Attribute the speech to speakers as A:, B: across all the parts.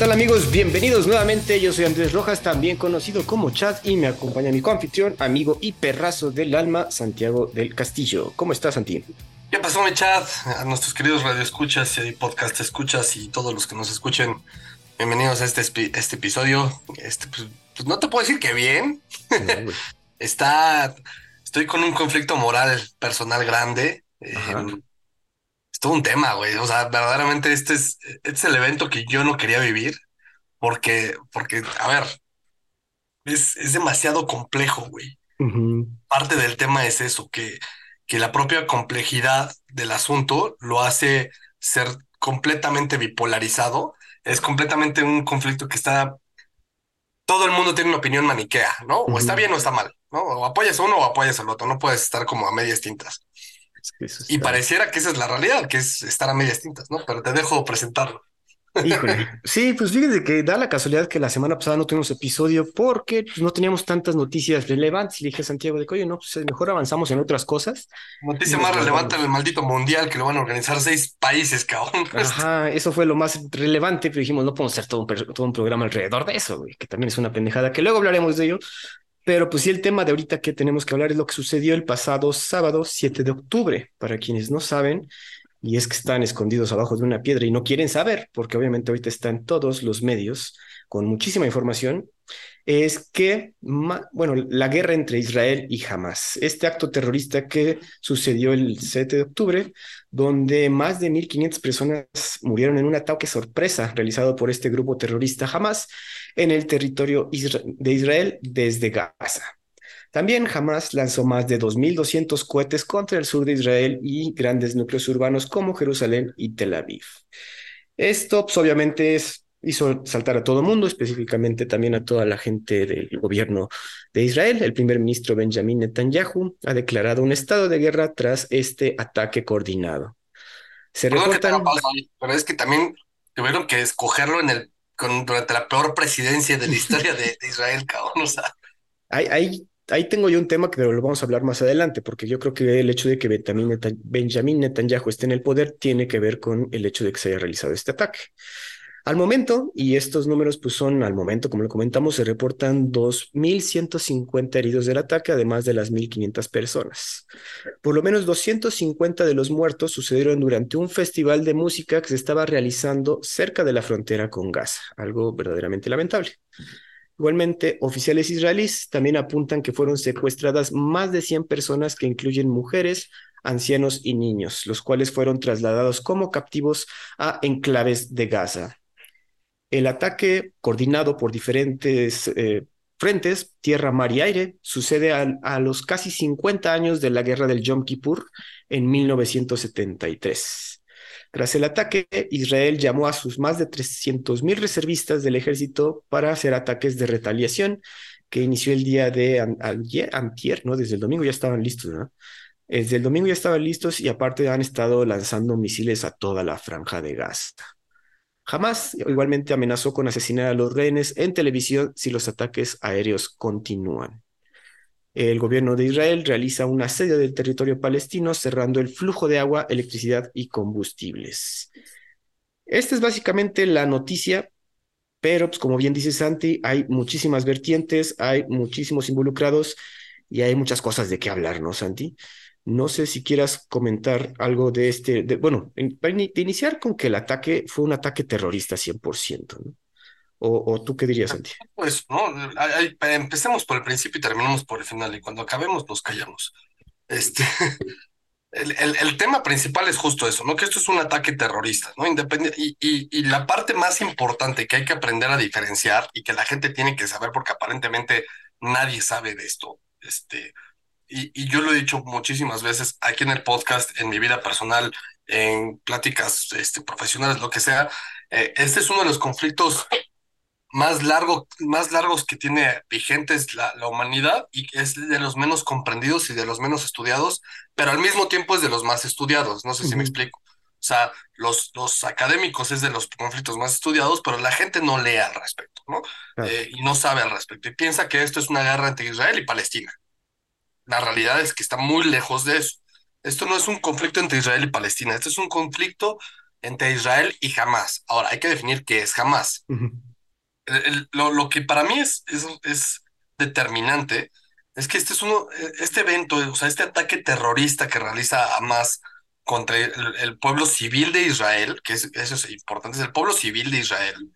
A: tal amigos? Bienvenidos nuevamente. Yo soy Andrés Rojas, también conocido como Chad, y me acompaña mi coanfitrión, amigo y perrazo del alma, Santiago del Castillo. ¿Cómo estás, Santi?
B: ¿Qué pasó, mi Chad? A nuestros queridos radioescuchas y podcast escuchas y todos los que nos escuchen, bienvenidos a este, este episodio. Este, pues, pues, no te puedo decir que bien. Está, estoy con un conflicto moral personal grande. Eh, es todo un tema, güey. O sea, verdaderamente este es, este es el evento que yo no quería vivir porque, porque, a ver, es, es demasiado complejo, güey. Parte del tema es eso, que, que la propia complejidad del asunto lo hace ser completamente bipolarizado. Es completamente un conflicto que está todo el mundo tiene una opinión maniquea, ¿no? O está bien o está mal, ¿no? O apoyas a uno o apoyas al otro, no puedes estar como a medias tintas y pareciera que esa es la realidad, que es estar a medias tintas, ¿no? Pero te dejo presentarlo.
A: Híjole. Sí, pues fíjate que da la casualidad que la semana pasada no tuvimos episodio porque pues, no teníamos tantas noticias relevantes. Le dije a Santiago de Coyo, no, pues mejor avanzamos en otras cosas.
B: Noticia más relevante en el maldito mundial que lo van a organizar seis países, cabrón.
A: Ajá, eso fue lo más relevante, pero dijimos, no podemos hacer todo un, todo un programa alrededor de eso, güey, que también es una pendejada, que luego hablaremos de ello. Pero pues sí, el tema de ahorita que tenemos que hablar es lo que sucedió el pasado sábado 7 de octubre. Para quienes no saben, y es que están escondidos abajo de una piedra y no quieren saber, porque obviamente ahorita están todos los medios con muchísima información, es que, bueno, la guerra entre Israel y Hamas, este acto terrorista que sucedió el 7 de octubre, donde más de 1.500 personas murieron en un ataque sorpresa realizado por este grupo terrorista Hamas en el territorio de Israel desde Gaza. También Hamas lanzó más de 2.200 cohetes contra el sur de Israel y grandes núcleos urbanos como Jerusalén y Tel Aviv. Esto pues, obviamente es, hizo saltar a todo el mundo, específicamente también a toda la gente del gobierno de Israel. El primer ministro Benjamin Netanyahu ha declarado un estado de guerra tras este ataque coordinado.
B: Se reportan... pero es que también tuvieron que escogerlo en el, durante la peor presidencia de la historia de, Israel, cabrón. O sea.
A: Hay, hay ahí tengo yo un tema que lo vamos a hablar más adelante, porque yo creo que el hecho de que Benjamin Netanyahu esté en el poder tiene que ver con el hecho de que se haya realizado este ataque. Al momento, y estos números pues son al momento, como lo comentamos, se reportan 2.150 heridos del ataque, además de las 1.500 personas. Por lo menos 250 de los muertos sucedieron durante un festival de música que se estaba realizando cerca de la frontera con Gaza, algo verdaderamente lamentable. Igualmente, oficiales israelíes también apuntan que fueron secuestradas más de 100 personas que incluyen mujeres, ancianos y niños, los cuales fueron trasladados como captivos a enclaves de Gaza. El ataque, coordinado por diferentes eh, frentes, tierra, mar y aire, sucede a, los casi 50 años de la guerra del Yom Kippur en 1973. Tras el ataque, Israel llamó a sus más de 300.000 reservistas del ejército para hacer ataques de retaliación, que inició el día de antier, ¿no? Desde el domingo ya estaban listos, ¿no? Desde el domingo ya estaban listos y aparte han estado lanzando misiles a toda la franja de Gaza. Jamás igualmente amenazó con asesinar a los rehenes en televisión si los ataques aéreos continúan. El gobierno de Israel realiza un asedio del territorio palestino cerrando el flujo de agua, electricidad y combustibles. Esta es básicamente la noticia, pero pues, como bien dice Santi, hay muchísimas vertientes, hay muchísimos involucrados y hay muchas cosas de qué hablar, ¿no, Santi? No sé si quieras comentar algo de este, bueno, de iniciar con que el ataque fue un ataque terrorista 100%, ¿no? ¿O, tú qué dirías, Santi?
B: Pues, no, empecemos por el principio y terminemos por el final, y cuando acabemos nos callamos. Este, el, el, tema principal es justo eso, ¿no? Que esto es un ataque terrorista, ¿no? Independiente, y, y, y, la parte más importante que hay que aprender a diferenciar y que la gente tiene que saber, porque aparentemente nadie sabe de esto, este, y, y yo lo he dicho muchísimas veces aquí en el podcast, en mi vida personal, en pláticas este, profesionales, lo que sea, eh, este es uno de los conflictos más, largo, más largos que tiene vigentes la, la, humanidad y es de los menos comprendidos y de los menos estudiados, pero al mismo tiempo es de los más estudiados. No sé si me explico. O sea, los, los académicos es de los conflictos más estudiados, pero la gente no lee al respecto, ¿no? Eh, y no sabe al respecto. Y piensa que esto es una guerra entre Israel y Palestina. La realidad es que está muy lejos de eso. Esto no es un conflicto entre Israel y Palestina, esto es un conflicto entre Israel y Hamas. Ahora, hay que definir qué es Hamas. lo, lo, que para mí es, es, es, determinante es que este es uno, este evento, o sea, este ataque terrorista que realiza Hamas contra el, pueblo civil de Israel, que es, eso es importante, es el pueblo civil de Israel.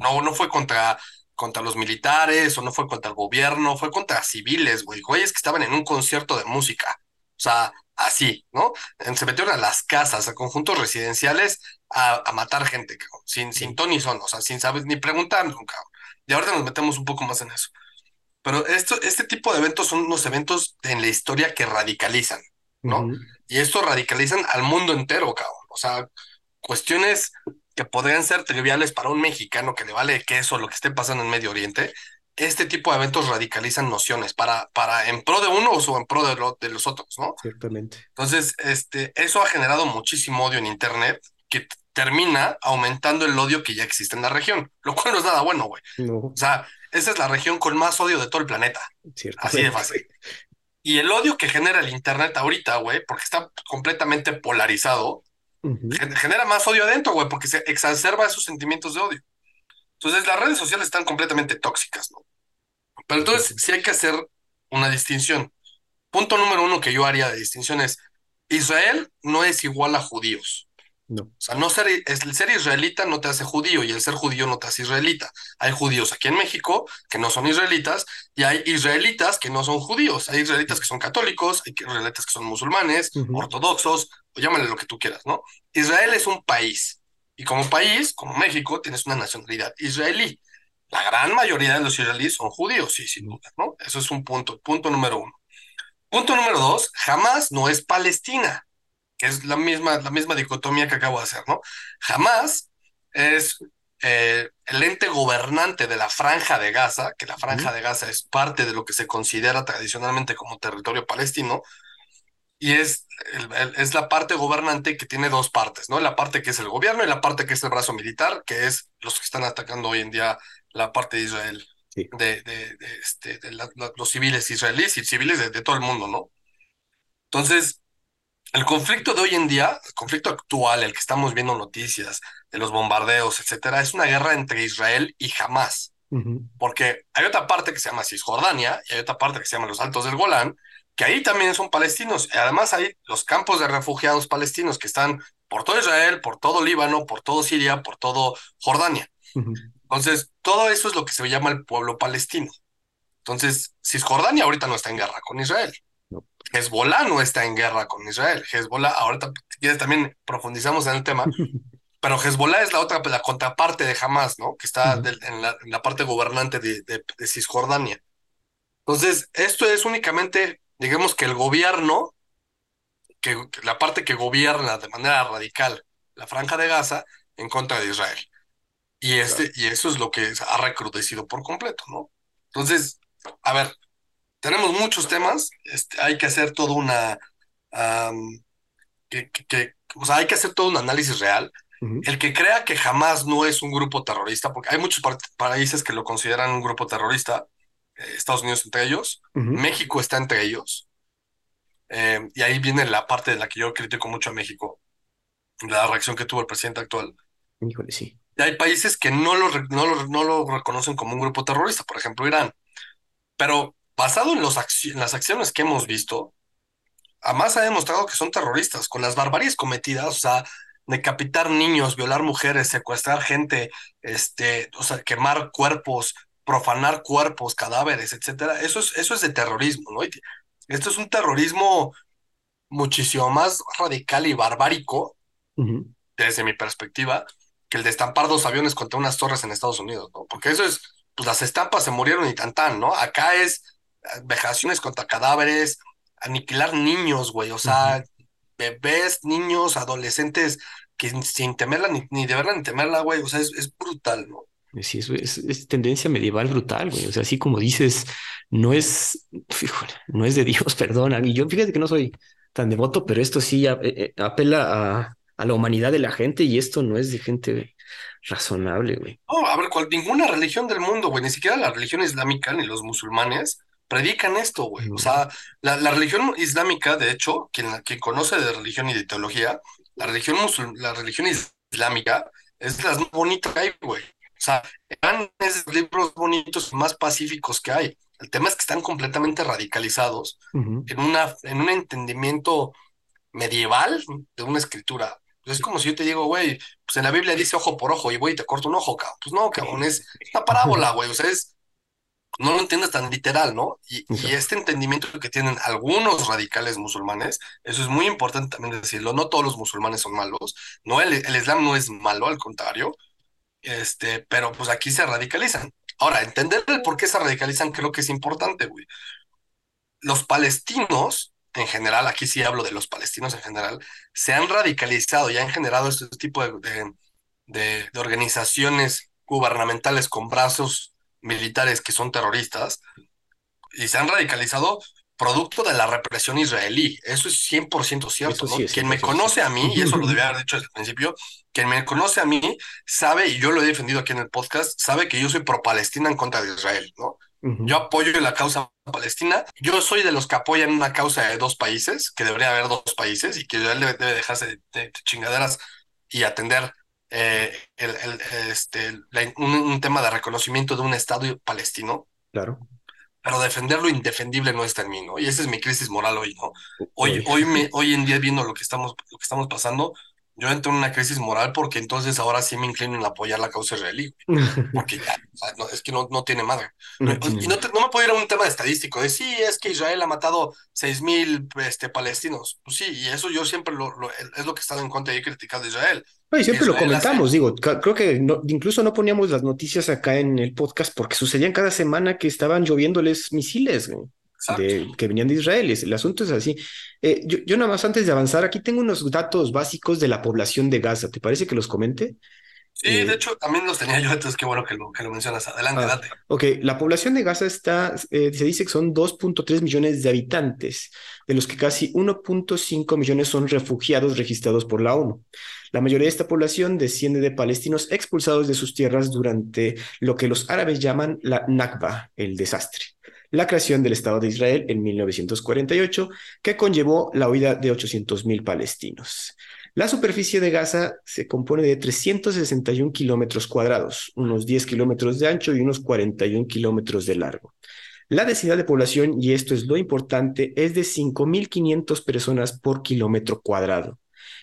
B: no, no fue contra, contra los militares o no fue contra el gobierno, fue contra civiles, güey, güeyes que estaban en un concierto de música. O sea, así, ¿no? Se metieron a las casas, a conjuntos residenciales a, a matar gente, sin, sin ton ni son, o sea, sin saber ni preguntar nunca. Y ahora nos metemos un poco más en eso. Pero esto, este tipo de eventos son unos eventos en la historia que radicalizan, ¿no? Y esto radicalizan al mundo entero, cabrón. O sea, cuestiones que podrían ser triviales para un mexicano que le vale queso lo que esté pasando en Medio Oriente, este tipo de eventos radicalizan nociones para, para en pro de unos o en pro de, de los otros, ¿no?
A: Ciertamente.
B: Entonces, este, eso ha generado muchísimo odio en Internet que termina aumentando el odio que ya existe en la región, lo cual no es nada bueno, güey. O sea, esa es la región con más odio de todo el planeta. Así de fácil. Y el odio que genera el Internet ahorita, güey, porque está completamente polarizado, genera más odio adentro, güey, porque se exacerba esos sentimientos de odio. Entonces, las redes sociales están completamente tóxicas, ¿no? Pero entonces, sí hay que hacer una distinción. Punto número uno que yo haría de distinción es, Israel no es igual a judíos.
A: No.
B: O sea, no ser, el ser israelita no te hace judío y el ser judío no te hace israelita. Hay judíos aquí en México que no son israelitas y hay israelitas que no son judíos. Hay israelitas que son católicos, hay israelitas que son musulmanes, ortodoxos, o llámale lo que tú quieras, ¿no? Israel es un país y como país, como México, tienes una nacionalidad israelí. La gran mayoría de los israelíes son judíos, sí, sin duda, ¿no? Eso es un punto, punto número uno. Punto número dos, jamás no es Palestina que es la misma, la misma dicotomía que acabo de hacer, ¿no? Jamás es eh, el ente gobernante de la franja de Gaza, que la franja de Gaza es parte de lo que se considera tradicionalmente como territorio palestino, y es, es la parte gobernante que tiene dos partes, ¿no? La parte que es el gobierno y la parte que es el brazo militar, que es los que están atacando hoy en día la parte de Israel, de, de, este, de los civiles israelíes y civiles de, de todo el mundo, ¿no? Entonces, el conflicto de hoy en día, el conflicto actual, el que estamos viendo noticias de los bombardeos, etcétera, es una guerra entre Israel y Hamas. Porque hay otra parte que se llama Cisjordania y hay otra parte que se llama los Altos del Golán, que ahí también son palestinos. Y además hay los campos de refugiados palestinos que están por todo Israel, por todo Líbano, por todo Siria, por todo Jordania. Entonces, todo eso es lo que se llama el pueblo palestino. Entonces, Cisjordania ahorita no está en guerra con Israel. Hezbollah no está en guerra con Israel. Hezbollah, ahorita quieres también profundizamos en el tema, pero Hezbollah es la otra, la contraparte de Hamas, ¿no? Que está en, la, parte gobernante de, Cisjordania. Entonces, esto es únicamente, digamos que el gobierno, que, la parte que gobierna de manera radical la franja de Gaza en contra de Israel. Y, este, y eso es lo que ha recrudecido por completo, ¿no? Entonces, a ver, tenemos muchos temas, este, hay que hacer todo una, que, que, o sea, hay que hacer todo un análisis real. El que crea que jamás no es un grupo terrorista, porque hay muchos países que lo consideran un grupo terrorista, eh, Estados Unidos entre ellos, México está entre ellos, eh, y ahí viene la parte de la que yo critico mucho a México, la reacción que tuvo el presidente actual.
A: Híjole, sí.
B: Y hay países que no lo, no, lo, no lo reconocen como un grupo terrorista, por ejemplo, Irán. Pero basado en, los las acciones que hemos visto, Hamas ha demostrado que son terroristas, con las barbaries cometidas, o sea, decapitar niños, violar mujeres, secuestrar gente, este, o sea, quemar cuerpos, profanar cuerpos, cadáveres, etcétera. Eso es, eso es de terrorismo, ¿no? Esto es un terrorismo muchísimo más radical y barbárico, desde mi perspectiva, que el de estampar dos aviones contra unas torres en Estados Unidos, ¿no? Porque eso es, pues las estampas se murieron y tan tan, ¿no? Acá es vejaciones contra cadáveres, aniquilar niños, güey, o sea, bebés, niños, adolescentes, que sin temerla ni, ni de verla ni temerla, güey, o sea, es, es brutal, ¿no?
A: Sí, es, es, es, tendencia medieval brutal, güey. O sea, así como dices, no es, fíjole, no es de Dios, perdona. Y yo fíjate que no soy tan devoto, pero esto sí eh, eh, apela a, a, la humanidad de la gente y esto no es de gente razonable, güey.
B: No, a ver, cual, ninguna religión del mundo, güey, ni siquiera la religión islámica ni los musulmanes predican esto, güey. O sea, la, religión islámica, de hecho, quien, quien conoce de religión y de teología, la religión, la religión islámica es las más bonitas que hay, güey. O sea, eran esos libros bonitos más pacíficos que hay. El tema es que están completamente radicalizados en, una, en un entendimiento medieval de una escritura. Es como si yo te digo, güey, pues en la Biblia dice ojo por ojo y voy y te corto un ojo, cabrón. Pues no, cabrón, es una parábola, güey. O sea, es, no lo entiendes tan literal, ¿no? Y, este entendimiento que tienen algunos radicales musulmanes, eso es muy importante también decirlo, no todos los musulmanes son malos, no, el, el Islam no es malo, al contrario, este, pero pues aquí se radicalizan. Ahora, entender el por qué se radicalizan creo que es importante, güey. Los palestinos, en general, aquí sí hablo de los palestinos en general, se han radicalizado y han generado este tipo de, de, de organizaciones gubernamentales con brazos militares que son terroristas y se han radicalizado producto de la represión israelí. Eso es 100% cierto. ¿no? quien me conoce a mí, y eso lo debía haber dicho desde el principio, quien me conoce a mí sabe, y yo lo he defendido aquí en el podcast, sabe que yo soy pro-Palestina en contra de Israel, ¿no? Yo apoyo la causa palestina. Yo soy de los que apoyan una causa de dos países, que debería haber dos países y que Israel debe, dejarse de chingaderas y atender eh, el, el, este, un, tema de reconocimiento de un Estado palestino.
A: Claro.
B: Pero defender lo indefendible no está en mí, ¿no? Y esa es mi crisis moral hoy, ¿no? Hoy, hoy, me, hoy en día, viendo lo que, estamos, lo que estamos pasando, yo entro en una crisis moral porque entonces ahora sí me inclino en apoyar la causa israelí. Porque ya, es que no, no tiene madre. y no, no, me puedo ir a un tema estadístico de sí, es que Israel ha matado seis mil este, palestinos. Pues sí, y eso yo siempre lo, es lo que he estado en contra y he criticado de Israel.
A: y siempre lo comentamos, digo, creo que incluso no poníamos las noticias acá en el podcast porque sucedían cada semana que estaban lloviéndoles misiles que venían de Israel. El asunto es así. Eh, yo, yo, nada más antes de avanzar, aquí tengo unos datos básicos de la población de Gaza. ¿Te parece que los comente?
B: Sí, de eh, hecho, también los tenía yo, entonces qué bueno que lo, que lo mencionas. Adelante, ah, date.
A: Ok, la población de Gaza está, eh, se dice que son 2.3 millones de habitantes, de los que casi 1.5 millones son refugiados registrados por la ONU. La mayoría de esta población desciende de palestinos expulsados de sus tierras durante lo que los árabes llaman la Nakba, el desastre la creación del Estado de Israel en 1948, que conllevó la huida de 800.000 palestinos. La superficie de Gaza se compone de 361 kilómetros cuadrados, unos 10 kilómetros de ancho y unos 41 kilómetros de largo. La densidad de población, y esto es lo importante, es de 5.500 personas por kilómetro cuadrado.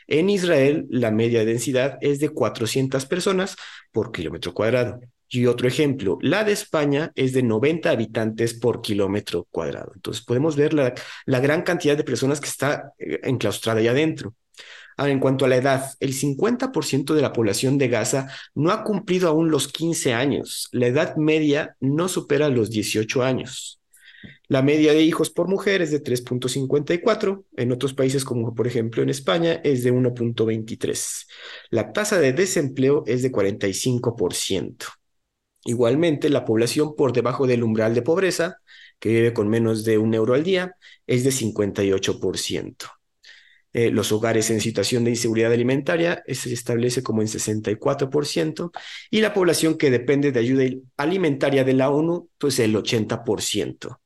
A: En Israel, la media densidad es de 400 personas por kilómetro cuadrado. Y otro ejemplo, la de España es de 90 habitantes por kilómetro cuadrado. Entonces podemos ver la, gran cantidad de personas que está eh, enclaustrada ahí adentro. Ahora, en cuanto a la edad, el 50% de la población de Gaza no ha cumplido aún los 15 años. La edad media no supera los 18 años. La media de hijos por mujer es de 3.54, en otros países como por ejemplo en España es de 1.23. La tasa de desempleo es de 45%. Igualmente, la población por debajo del umbral de pobreza, que vive con menos de un euro al día, es de 58%. Eh, los hogares en situación de inseguridad alimentaria se establece como en 64% y la población que depende de ayuda alimentaria de la ONU, pues el 80%.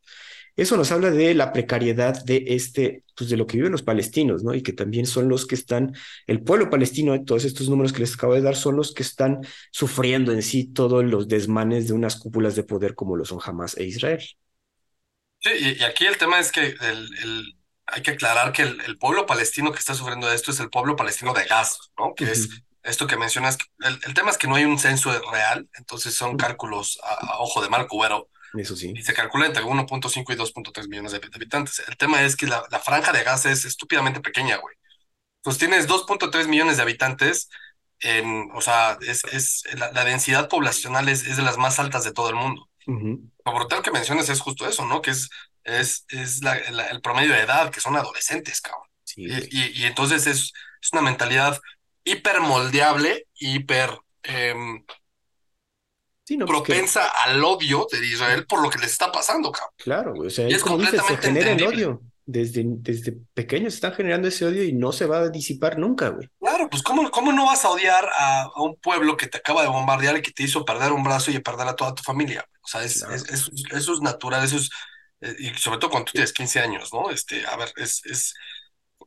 A: Eso nos habla de la precariedad de este, pues de lo que viven los palestinos, ¿no? Y que también son los que están, el pueblo palestino, todos estos números que les acabo de dar, son los que están sufriendo en sí todos los desmanes de unas cúpulas de poder como lo son Hamas e Israel.
B: Sí, y, aquí el tema es que el, hay que aclarar que el, pueblo palestino que está sufriendo esto es el pueblo palestino de Gaza, ¿no? Que es esto que mencionas. El, tema es que no hay un censo real, entonces son cálculos a, ojo de mal cubero
A: eso sí.
B: Y se calcula entre 1.5 y 2.3 millones de habitantes. El tema es que la, franja de Gaza es estúpidamente pequeña, güey. Pues tienes 2.3 millones de habitantes, en, o sea, es, es la, densidad poblacional es, es, de las más altas de todo el mundo. Lo brutal que mencionas es justo eso, ¿no? Que es, es, es el promedio de edad, que son adolescentes, cabrón. y, y, entonces es, es una mentalidad hiper moldeable, hiper em, propensa al odio de Israel por lo que les está pasando, cabrón.
A: Claro, o sea, es como dices, se genera el odio. Desde, desde pequeños están generando ese odio y no se va a disipar nunca, güey.
B: Claro, pues ¿cómo, cómo no vas a odiar a, un pueblo que te acaba de bombardear y que te hizo perder un brazo y perder a toda tu familia? O sea, es, es, eso es natural, eso es, eh, y sobre todo cuando tú tienes 15 años, ¿no? Este, a ver, es, es,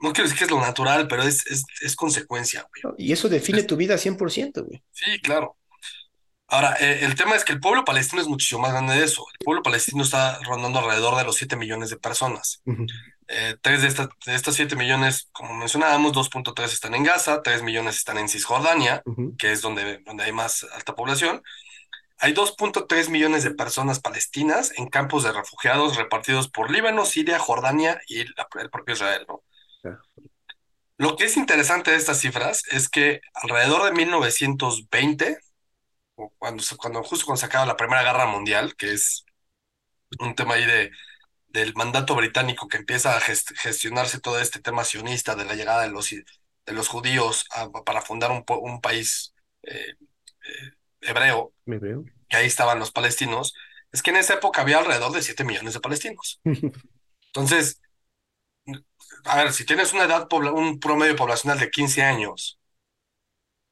B: no quiero decir que es lo natural, pero es, es, es consecuencia, güey.
A: Y eso define tu vida 100%, güey.
B: Sí, claro. Ahora, eh, el tema es que el pueblo palestino es muchísimo más grande de eso. El pueblo palestino está rondando alrededor de los 7 millones de personas. Eh, tres de, estas de estas 7 millones, como mencionábamos, 2.3 están en Gaza, 3 millones están en Cisjordania, que es donde, donde hay más alta población. Hay 2.3 millones de personas palestinas en campos de refugiados repartidos por Líbano, Siria, Jordania y el propio Israel, ¿no? Lo que es interesante de estas cifras es que alrededor de 1920, cuando, cuando justo cuando se acaba la Primera Guerra Mundial, que es un tema ahí de, del mandato británico que empieza a gestionarse todo este tema sionista de la llegada de los, de los judíos para fundar un, un país eh, eh, hebreo,
A: hebreo,
B: que ahí estaban los palestinos, es que en esa época había alrededor de 7 millones de palestinos. Entonces, a ver, si tienes una edad, un promedio poblacional de 15 años,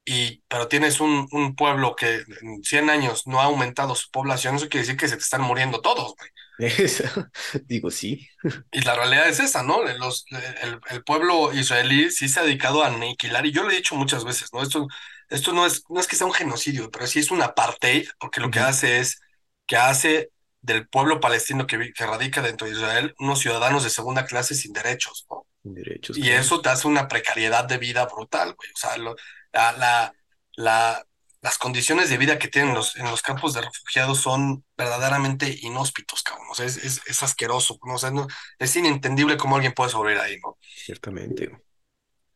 B: y, pero tienes un, un pueblo que en 100 años no ha aumentado su población, eso quiere decir que se te están muriendo todos, güey.
A: digo, sí.
B: Y la realidad es esa, ¿no? Los, el, el, pueblo israelí sí se ha dedicado a aniquilar, y yo lo he dicho muchas veces, ¿no? Esto, esto no, es, no es que sea un genocidio, pero sí es un apartheid, porque lo que hace es que hace del pueblo palestino que, que, radica dentro de Israel unos ciudadanos de segunda clase sin derechos, ¿no?
A: Sin derechos.
B: Y eso te hace una precariedad de vida brutal, güey. O sea, lo, la, la, la, las condiciones de vida que tienen los, en los campos de refugiados son verdaderamente inhóspitos, cabrón. O sea, es, es, es asqueroso, ¿no? O sea, no, es inentendible cómo alguien puede sobrevivir ahí, ¿no?
A: Ciertamente.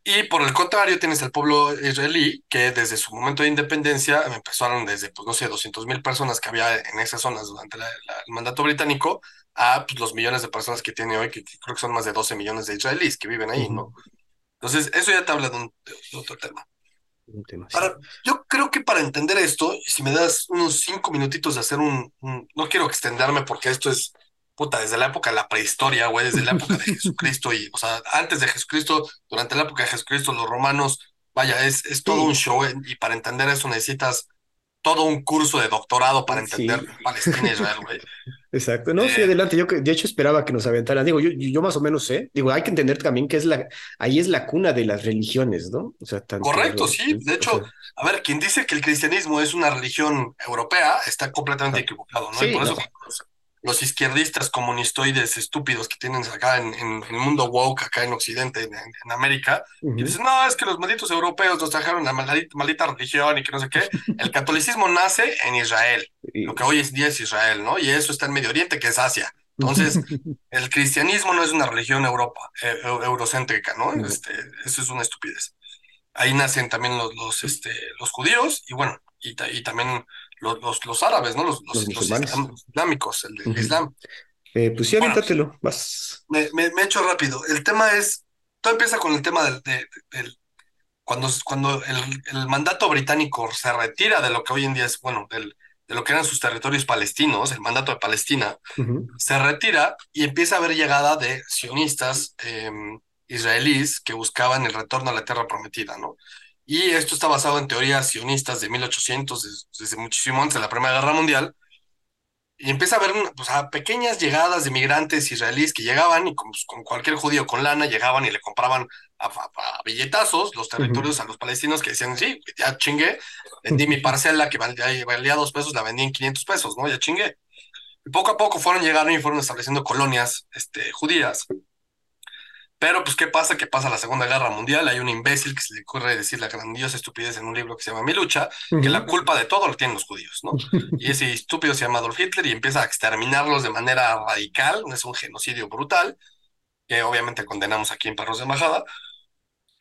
B: Y por el contrario, tienes el pueblo israelí, que desde su momento de independencia empezaron desde, pues no sé, 200 mil personas que había en esas zonas durante la, el mandato británico, a pues, los millones de personas que tiene hoy, que, creo que son más de 12 millones de israelíes que viven ahí, ¿no? Entonces, eso ya te habla de, un, de otro tema.
A: Un tema
B: para, yo creo que para entender esto, si me das unos cinco minutitos de hacer un, un no quiero extenderme porque esto es puta, desde la época de la prehistoria, güey, desde la época de Jesucristo y, o sea, antes de Jesucristo, durante la época de Jesucristo, los romanos, vaya, es, es todo un show y para entender eso necesitas todo un curso de doctorado para entender
A: Sí.
B: Palestina y Israel, güey.
A: Exacto, no, sí,
B: Eh,
A: adelante. Yo de hecho esperaba que nos aventaran. Digo, yo, yo más o menos sé. Digo, hay que entender también que es la, ahí es la cuna de las religiones, ¿no? O sea, tanto.
B: correcto, sí. De
A: o
B: hecho,
A: sea,
B: a ver, quien dice que el cristianismo es una religión europea está completamente
A: ah,
B: equivocado, ¿no? Y por eso
A: no.
B: Los, izquierdistas comunistoides estúpidos que tienen acá en, en, el mundo woke, acá en Occidente, en, en- América, y
A: Ujú.
B: dicen, no, es que los malditos europeos nos trajeron la maldita, maldita religión y que no sé qué. El catolicismo nace en Israel,
A: Y-
B: lo que hoy en día es Israel, ¿no? Y eso está en Medio Oriente, que es Asia. Entonces, el cristianismo no es una religión Europa, eh, eu- eurocéntrica, ¿no?
A: No.
B: Este, eso es una estupidez. Ahí nacen también los, los, este, los judíos y bueno, y, y también los, los, los árabes, ¿no? Los, los, islam- islámicos, el, el
A: Ujú.
B: Islam.
A: Eh, pues sí,
B: Bueno,
A: aviéntatelo. Vas.
B: me, me, me echo rápido. El tema es, todo empieza con el tema del, de- del- cuando, cuando el, el mandato británico se retira de lo que hoy en día es, bueno, del, de lo que eran sus territorios palestinos, el mandato de Palestina,
A: Ujú.
B: se retira y empieza a haber llegada de sionistas eh, israelíes que buscaban el retorno a la tierra prometida, ¿no? Y esto está basado en teorías sionistas de 1800, des- desde muchísimo antes de la Primera Guerra Mundial, y empieza a haber pues, a pequeñas llegadas de migrantes israelíes que llegaban y con, pues, con cualquier judío con lana llegaban y le compraban a, a- a billetazos los territorios a los palestinos que decían, sí, ya chingué, vendí mi parcela que valía, valía dos pesos, la vendí en 500 pesos, ¿no? Ya chingué. Y poco a poco fueron llegando y fueron estableciendo colonias este, judías. Pero, pues, ¿qué pasa? Que pasa la Segunda Guerra Mundial. Hay un imbécil que se le ocurre decir la grandiosa estupidez en un libro que se llama Mi lucha, que la culpa de todo lo tienen los judíos, ¿no? Y ese estúpido se llama Adolf Hitler y empieza a exterminarlos de manera radical. Es un genocidio brutal, que obviamente condenamos aquí en Perros de Embajada.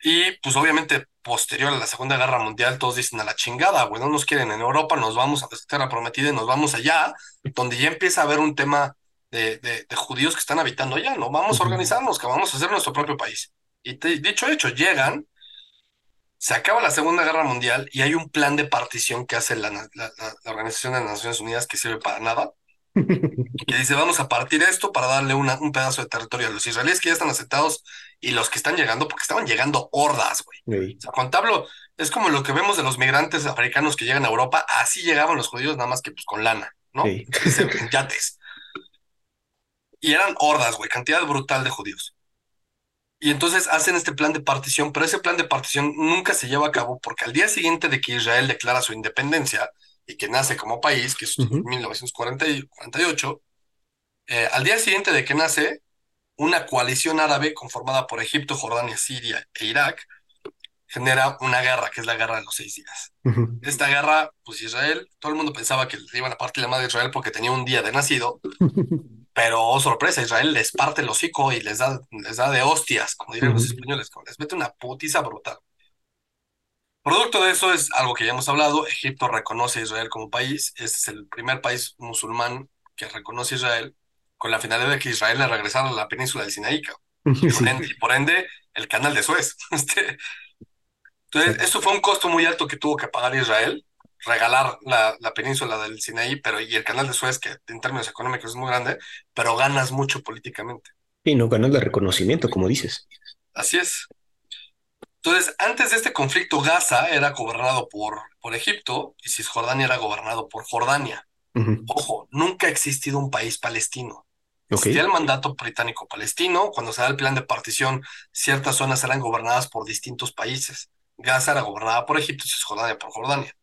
B: Y, pues, obviamente, posterior a la Segunda Guerra Mundial, todos dicen a la chingada, güey, no nos quieren en Europa, nos vamos a la tierra prometida y nos vamos allá, donde ya empieza a haber un tema de, de, de judíos que están habitando allá, ¿no? Vamos a organizarnos, que vamos a hacer nuestro propio país. Y te- dicho hecho, llegan, se acaba la Segunda Guerra Mundial y hay un plan de partición que hace la, la- la- la Organización de las Naciones Unidas que sirve para nada, que dice, vamos a partir esto para darle una, un pedazo de territorio a los israelíes que ya están asentados y los que están llegando, porque estaban llegando hordas, güey.
A: Ey.
B: O sea, hablo, es como lo que vemos de los migrantes africanos que llegan a Europa, así llegaban los judíos, nada más que pues con lana, ¿no? En yates. Y eran hordas, güey, cantidad brutal de judíos. Y entonces hacen este plan de partición, pero ese plan de partición nunca se lleva a cabo porque al día siguiente de que Israel declara su independencia y que nace como país, que es uh -huh. 1948, eh, al día siguiente de que nace, una coalición árabe conformada por Egipto, Jordania, Siria e Irak genera una guerra, que es la guerra de los seis días. Uh -huh. Esta guerra, pues Israel, todo el mundo pensaba que le iban a partir la madre de Israel porque tenía un día de nacido, pero oh, sorpresa, Israel les parte el hocico y les da, les da de hostias, como dirían uh -huh. los españoles, les mete una putiza brutal. Producto de eso es algo que ya hemos hablado, Egipto reconoce a Israel como país, este es el primer país musulmán que reconoce a Israel, con la finalidad de que Israel le regresara a la península del Sinaí, y por, ende, y por ende el canal de Suez. Este, entonces, esto fue un costo muy alto que tuvo que pagar Israel, regalar la, la, península del Sinaí pero, y el canal de Suez, que en términos económicos es muy grande, pero ganas mucho políticamente.
A: Y no ganas de reconocimiento, como dices.
B: Así es. Entonces, antes de este conflicto, Gaza era gobernado por, por Egipto y Cisjordania era gobernado por Jordania. Uh -huh. Ojo, nunca ha existido un país palestino. Okay. Existía el mandato británico palestino. Cuando se da el plan de partición, ciertas zonas eran gobernadas por distintos países. Gaza era gobernada por Egipto y Cisjordania por Jordania.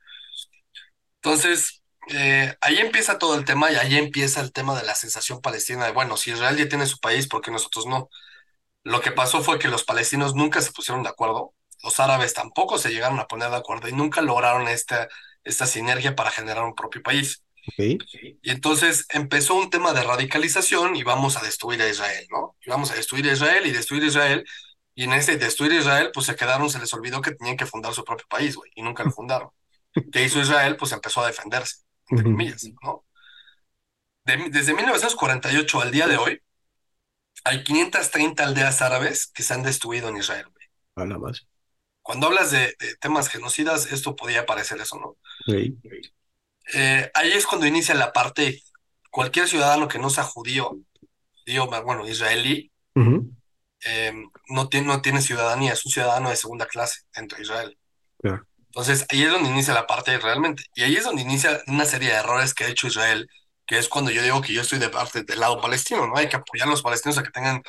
B: Entonces, eh, ahí empieza todo el tema y ahí empieza el tema de la sensación palestina de, bueno, si Israel ya tiene su país, ¿por qué nosotros no? Lo que pasó fue que los palestinos nunca se pusieron de acuerdo, los árabes tampoco se llegaron a poner de acuerdo y nunca lograron esta, esta sinergia para generar un propio país.
A: Okay.
B: Y entonces empezó un tema de radicalización y vamos a destruir a Israel, ¿no? Y vamos a destruir a Israel y destruir a Israel. Y en ese destruir a Israel, pues se quedaron, se les olvidó que tenían que fundar su propio país, güey, y nunca lo fundaron. ¿Qué hizo Israel? Pues empezó a defenderse, entre comillas, ¿no? De, desde 1948 al día de hoy, hay 530 aldeas árabes que se han destruido en Israel, güey.
A: A la más.
B: Cuando hablas de, de, temas genocidas, esto podía parecer eso, ¿no?
A: Sí.
B: Eh, ahí es cuando inicia la parte, cualquier ciudadano que no sea judío, judío bueno, israelí, uh -huh. eh, no, tiene, no tiene ciudadanía, es un ciudadano de segunda clase dentro de Israel.
A: Yeah.
B: Entonces, ahí es donde inicia la parte realmente. Y ahí es donde inicia una serie de errores que ha hecho Israel, que es cuando yo digo que yo estoy de parte del lado palestino, ¿no? Hay que apoyar a los palestinos a que tengan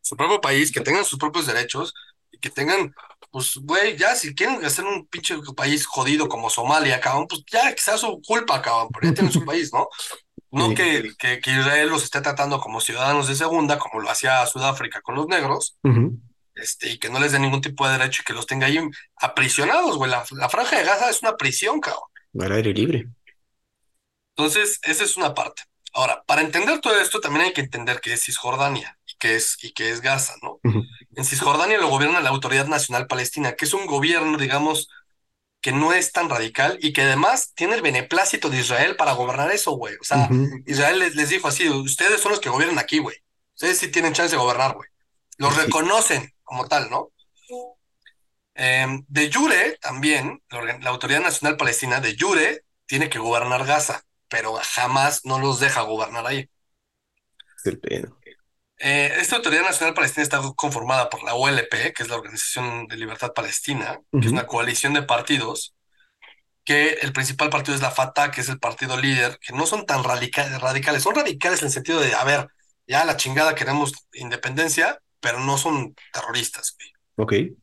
B: su propio país, que tengan sus propios derechos y que tengan, pues, güey, ya si quieren hacer un pinche país jodido como Somalia, cabrón, pues ya sea su culpa, cabrón, pero ya tienen su país, ¿no? No sí. que, que, que, Israel los esté tratando como ciudadanos de segunda, como lo hacía Sudáfrica con los negros, uh -huh. Este, y que no les dé ningún tipo de derecho y que los tenga ahí aprisionados, güey. La, la franja de Gaza es una prisión, cabrón.
A: Al aire libre.
B: Entonces, esa es una parte. Ahora, para entender todo esto, también hay que entender que es Cisjordania y que es, y que es Gaza, ¿no? Uh -huh. En Cisjordania lo gobierna la Autoridad Nacional Palestina, que es un gobierno, digamos, que no es tan radical y que además tiene el beneplácito de Israel para gobernar eso, güey. O sea, uh -huh. Israel les, les, dijo así, ustedes son los que gobiernan aquí, güey. Ustedes sí tienen chance de gobernar, güey. Los sí. reconocen como tal, ¿no? Eh, de Jure, también, la, la Autoridad Nacional Palestina, de Jure, tiene que gobernar Gaza pero jamás no los deja gobernar ahí.
A: El pedo.
B: Eh, esta Autoridad Nacional Palestina está conformada por la OLP, que es la Organización de Libertad Palestina, uh -huh. que es una coalición de partidos, que el principal partido es la Fatah, que es el partido líder, que no son tan radicales, radicales, son radicales en el sentido de, a ver, ya la chingada queremos independencia, pero no son terroristas.
A: Güey.
B: Ok.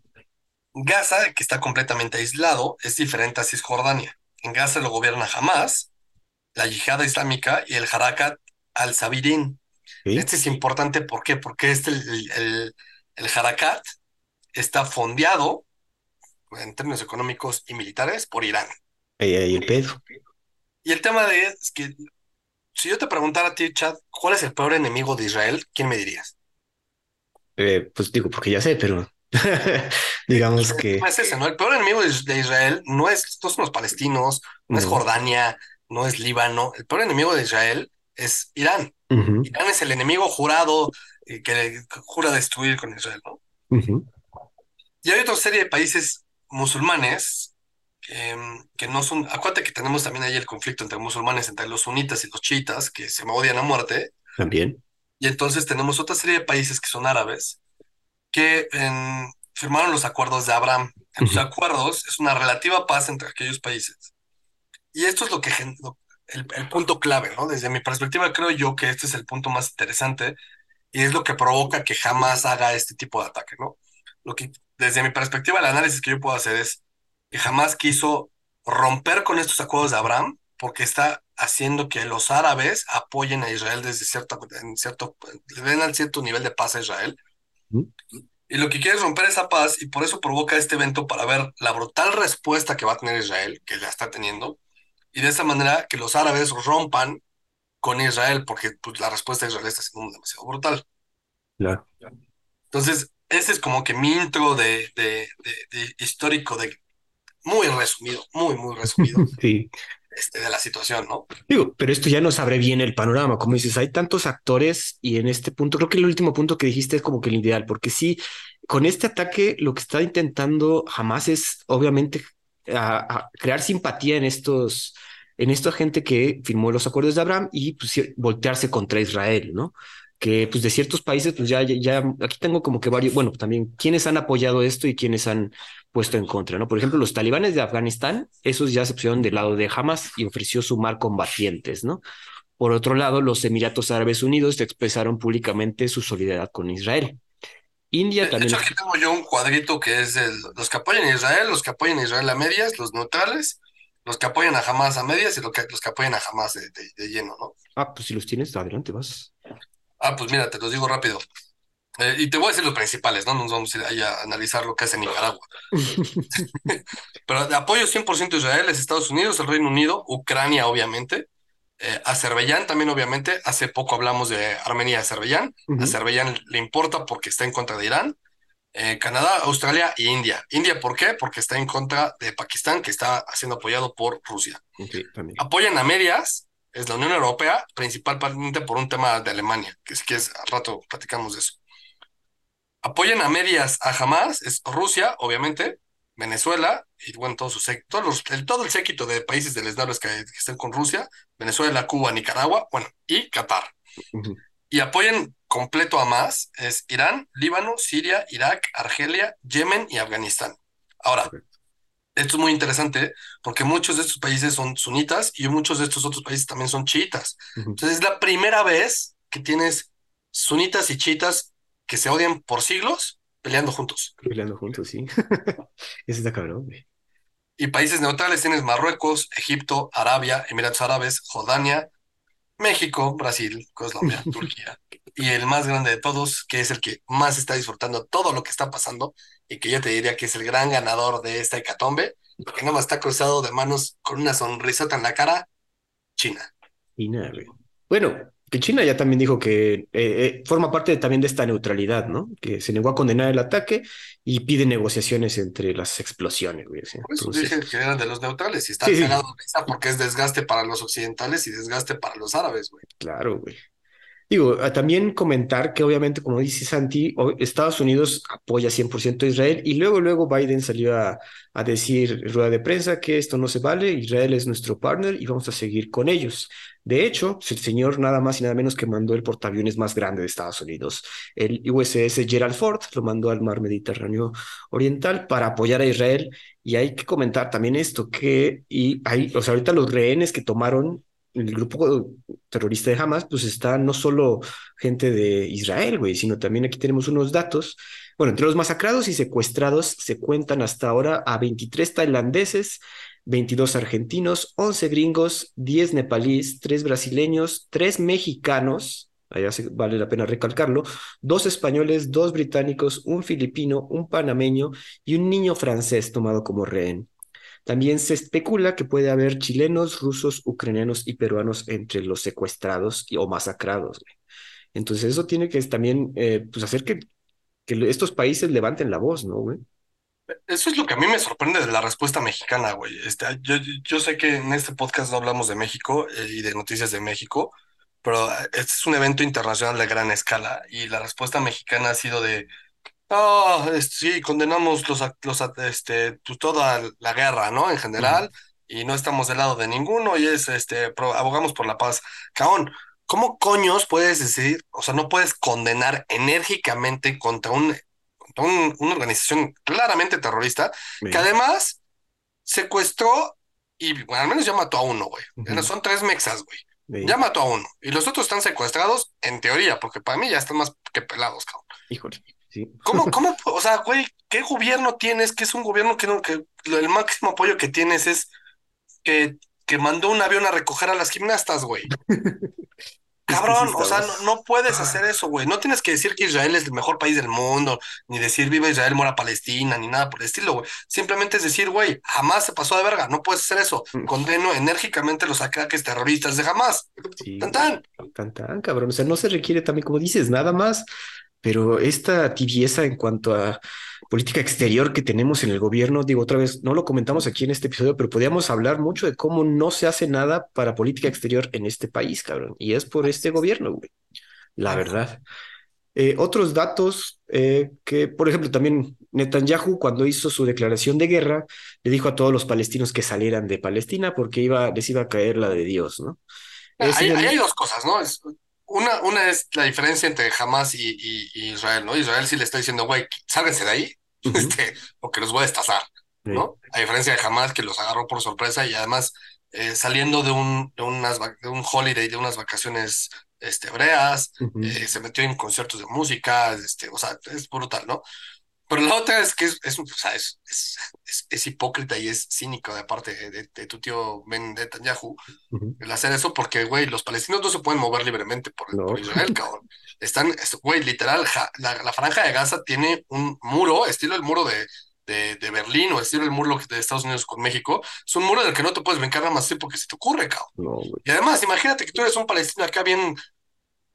B: Gaza, que está completamente aislado, es diferente a Cisjordania. En Gaza lo gobierna Hamas, la yihada islámica y el Harakat al-Sabirin. ¿Sí? Este es importante, ¿por qué? Porque este, el, el, el Harakat está fondeado en términos económicos y militares por Irán.
A: Ahí, ahí el pedo.
B: Y el tema de es que si yo te preguntara a ti, Chad, ¿cuál es el peor enemigo de Israel? ¿Quién me dirías?
A: Eh, pues digo, porque ya sé, pero digamos que...
B: No es ese, ¿no? El peor enemigo de Israel no, es, no son los palestinos, no, no. es Jordania, no es Líbano. El peor enemigo de Israel es Irán. Uh -huh. Irán es el enemigo jurado eh, que jura destruir con Israel, ¿no? Uh -huh. Y hay otra serie de países musulmanes que, que, no son. Acuérdate que tenemos también ahí el conflicto entre musulmanes, entre los sunitas y los chiitas, que se me odian a muerte.
A: También.
B: Y entonces tenemos otra serie de países que son árabes que en, firmaron los acuerdos de Abraham. En los uh -huh. acuerdos es una relativa paz entre aquellos países y esto es lo que el, el, punto clave, ¿no? Desde mi perspectiva creo yo que este es el punto más interesante, y es lo que provoca que jamás haga este tipo de ataque, ¿no? Lo que, desde mi perspectiva, el análisis que yo puedo hacer es que jamás quiso romper con estos acuerdos de Abraham porque está haciendo que los árabes apoyen a Israel desde cierto, en cierto, le den al cierto nivel de paz a Israel. Y lo que quiere es romper esa paz y por eso provoca este evento para ver la brutal respuesta que va a tener Israel, que ya está teniendo, y de esa manera que los árabes rompan con Israel, porque pues, la respuesta de Israel está siendo demasiado brutal.
A: Claro.
B: Entonces, ese es como que mi intro de, de, de, histórico, de muy resumido, muy, muy resumido.
A: sí.
B: Este, de la situación, ¿no?
A: Digo, pero esto ya nos abre bien el panorama. Como dices, hay tantos actores y en este punto, creo que el último punto que dijiste es como que el ideal, porque sí, con este ataque lo que está intentando jamás es, obviamente, a crear simpatía en estos en esta gente que firmó los acuerdos de Abraham y pues, voltearse contra Israel, ¿no? Que pues de ciertos países, pues ya, ya, aquí tengo como que varios, bueno, también quienes han apoyado esto y quienes han puesto en contra, ¿no? Por ejemplo, los talibanes de Afganistán, esos ya se pusieron del lado de Hamas y ofreció sumar combatientes, ¿no? Por otro lado, los Emiratos Árabes Unidos expresaron públicamente su solidaridad con Israel. India también.
B: De hecho, aquí tengo yo un cuadrito que es el, los que apoyan a Israel, los que apoyan a Israel a medias, los neutrales, los que apoyan a Hamas a medias y los que, los que apoyan a Hamas de, de, lleno, ¿no?
A: Ah, pues si los tienes, adelante, vas.
B: Ah, pues mira, te los digo rápido. Eh, y te voy a decir los principales, ¿no? Nos vamos a ir ahí a analizar lo que hace Nicaragua. Pero de apoyo 100% Israel es Estados Unidos, el Reino Unido, Ucrania, obviamente, eh, Azerbaiyán también, obviamente. Hace poco hablamos de Armenia y Azerbaiyán. Azerbaiyán le importa porque está en contra de Irán. Eh, Canadá, Australia e India. India, ¿por qué? Porque está en contra de Pakistán, que está siendo apoyado por Rusia. Apoyan a medias, es la Unión Europea, principalmente por un tema de Alemania, que es que es, al rato platicamos de eso. Apoyan a medias a Hamas, es Rusia, obviamente, Venezuela, y bueno, todo, su el, todo el séquito de países del que, que, están con Rusia, Venezuela, Cuba, Nicaragua, bueno, y Qatar. Y apoyen completo a más es Irán, Líbano, Siria, Irak, Argelia, Yemen y Afganistán. Ahora, esto es muy interesante porque muchos de estos países son sunitas y muchos de estos otros países también son chiitas. Entonces es la primera vez que tienes sunitas y chiitas que se odian por siglos peleando juntos.
A: Peleando juntos, sí. Ese está cabrón,
B: Y países neutrales tienes Marruecos, Egipto, Arabia, Emiratos Árabes, Jordania, México, Brasil, Colombia, Turquía. Y el más grande de todos, que es el que más está disfrutando todo lo que está pasando y que yo te diría que es el gran ganador de esta hecatombe, que no más está cruzado de manos con una sonrisota en la cara, China.
A: China, Bueno, que China ya también dijo que eh, eh, forma parte también de esta neutralidad, ¿no? Que se negó a condenar el ataque y pide negociaciones entre las explosiones, güey.
B: Por eso dije que eran de los neutrales y está sí, porque es desgaste para los occidentales y desgaste para los árabes, güey.
A: Claro, güey. Digo, también comentar que obviamente, como dice Santi, Estados Unidos apoya 100% a Israel y luego, luego Biden salió a, a decir rueda de prensa que esto no se vale, Israel es nuestro partner y vamos a seguir con ellos. De hecho, el señor nada más y nada menos que mandó el portaaviones más grande de Estados Unidos, el USS Gerald Ford, lo mandó al mar Mediterráneo Oriental para apoyar a Israel. Y hay que comentar también esto, que y hay, o sea, ahorita los rehenes que tomaron el grupo terrorista de Hamas, pues está no solo gente de Israel, güey, sino también aquí tenemos unos datos. Bueno, entre los masacrados y secuestrados se cuentan hasta ahora a 23 tailandeses, 22 argentinos, 11 gringos, 10 nepalíes, 3 brasileños, 3 mexicanos, allá vale la pena recalcarlo, 2 españoles, 2 británicos, un filipino, un panameño y un niño francés tomado como rehén. También se especula que puede haber chilenos, rusos, ucranianos y peruanos entre los secuestrados o masacrados. Entonces eso tiene que también eh, pues hacer que, que estos países levanten la voz, ¿no, güey?
B: Eso es lo que a mí me sorprende de la respuesta mexicana, güey. Este, yo, yo sé que en este podcast no hablamos de México eh, y de noticias de México, pero este es un evento internacional de gran escala y la respuesta mexicana ha sido de Ah, sí, condenamos los, los, este, pues, toda la guerra, ¿no? En general, y no estamos del lado de ninguno, y es, este, abogamos por la paz. Caón, ¿cómo coños puedes decir, o sea, no puedes condenar enérgicamente contra un, una organización claramente terrorista, que además secuestró y, bueno, al menos ya mató a uno, güey. Son tres mexas, güey. Ya mató a uno. Y los otros están secuestrados, en teoría, porque para mí ya están más que pelados, cabrón.
A: Híjole, sí.
B: ¿Cómo, cómo, o sea, güey, qué gobierno tienes? Que es un gobierno que, no, que el máximo apoyo que tienes es que, que mandó un avión a recoger a las gimnastas, güey. Cabrón, o sea, no, puedes hacer eso, güey. No tienes que decir que Israel es el mejor país del mundo, ni decir viva Israel, mora Palestina, ni nada por el estilo, güey. Simplemente es decir, güey, jamás se pasó de verga, no puedes hacer eso. Condeno enérgicamente los ataques terroristas de jamás. tan tan.
A: Tan tan, cabrón. O sea, no se requiere también, como dices, nada más, pero esta tibieza en cuanto a política exterior que tenemos en el gobierno, digo otra vez, no lo comentamos aquí en este episodio, pero podríamos hablar mucho de cómo no se hace nada para política exterior en este país, cabrón. Y es por este gobierno, güey. La verdad. Eh, otros datos eh, que, por ejemplo, también Netanyahu cuando hizo su declaración de guerra, le dijo a todos los palestinos que salieran de Palestina porque iba, les iba a caer la de Dios, ¿no?
B: Ah, ahí, hay dos cosas, ¿no? Es, una, una es la diferencia entre Hamas y, y, Israel, ¿no? Israel sí le está diciendo, güey, sálganse de ahí, este, o que los voy a destazar, ¿no? A diferencia de Hamas, que los agarró por sorpresa y además eh, saliendo de un, de, unas, de un holiday, de unas vacaciones este, hebreas, eh, se metió en conciertos de música, este, o sea, es brutal, ¿no? Pero la otra es que es, es, o sea, es, es, hipócrita y es cínico de parte de, de, tu tío Ben Netanyahu el hacer eso porque, güey, los palestinos no se pueden mover libremente por, por Israel, cabrón. Están, güey, literal, la, la, franja de Gaza tiene un muro, estilo el muro de, de, de, Berlín o estilo el muro de Estados Unidos con México. Es un muro del que no te puedes brincar nada más tiempo que se te ocurre, cabrón. y además, imagínate que tú eres un palestino acá bien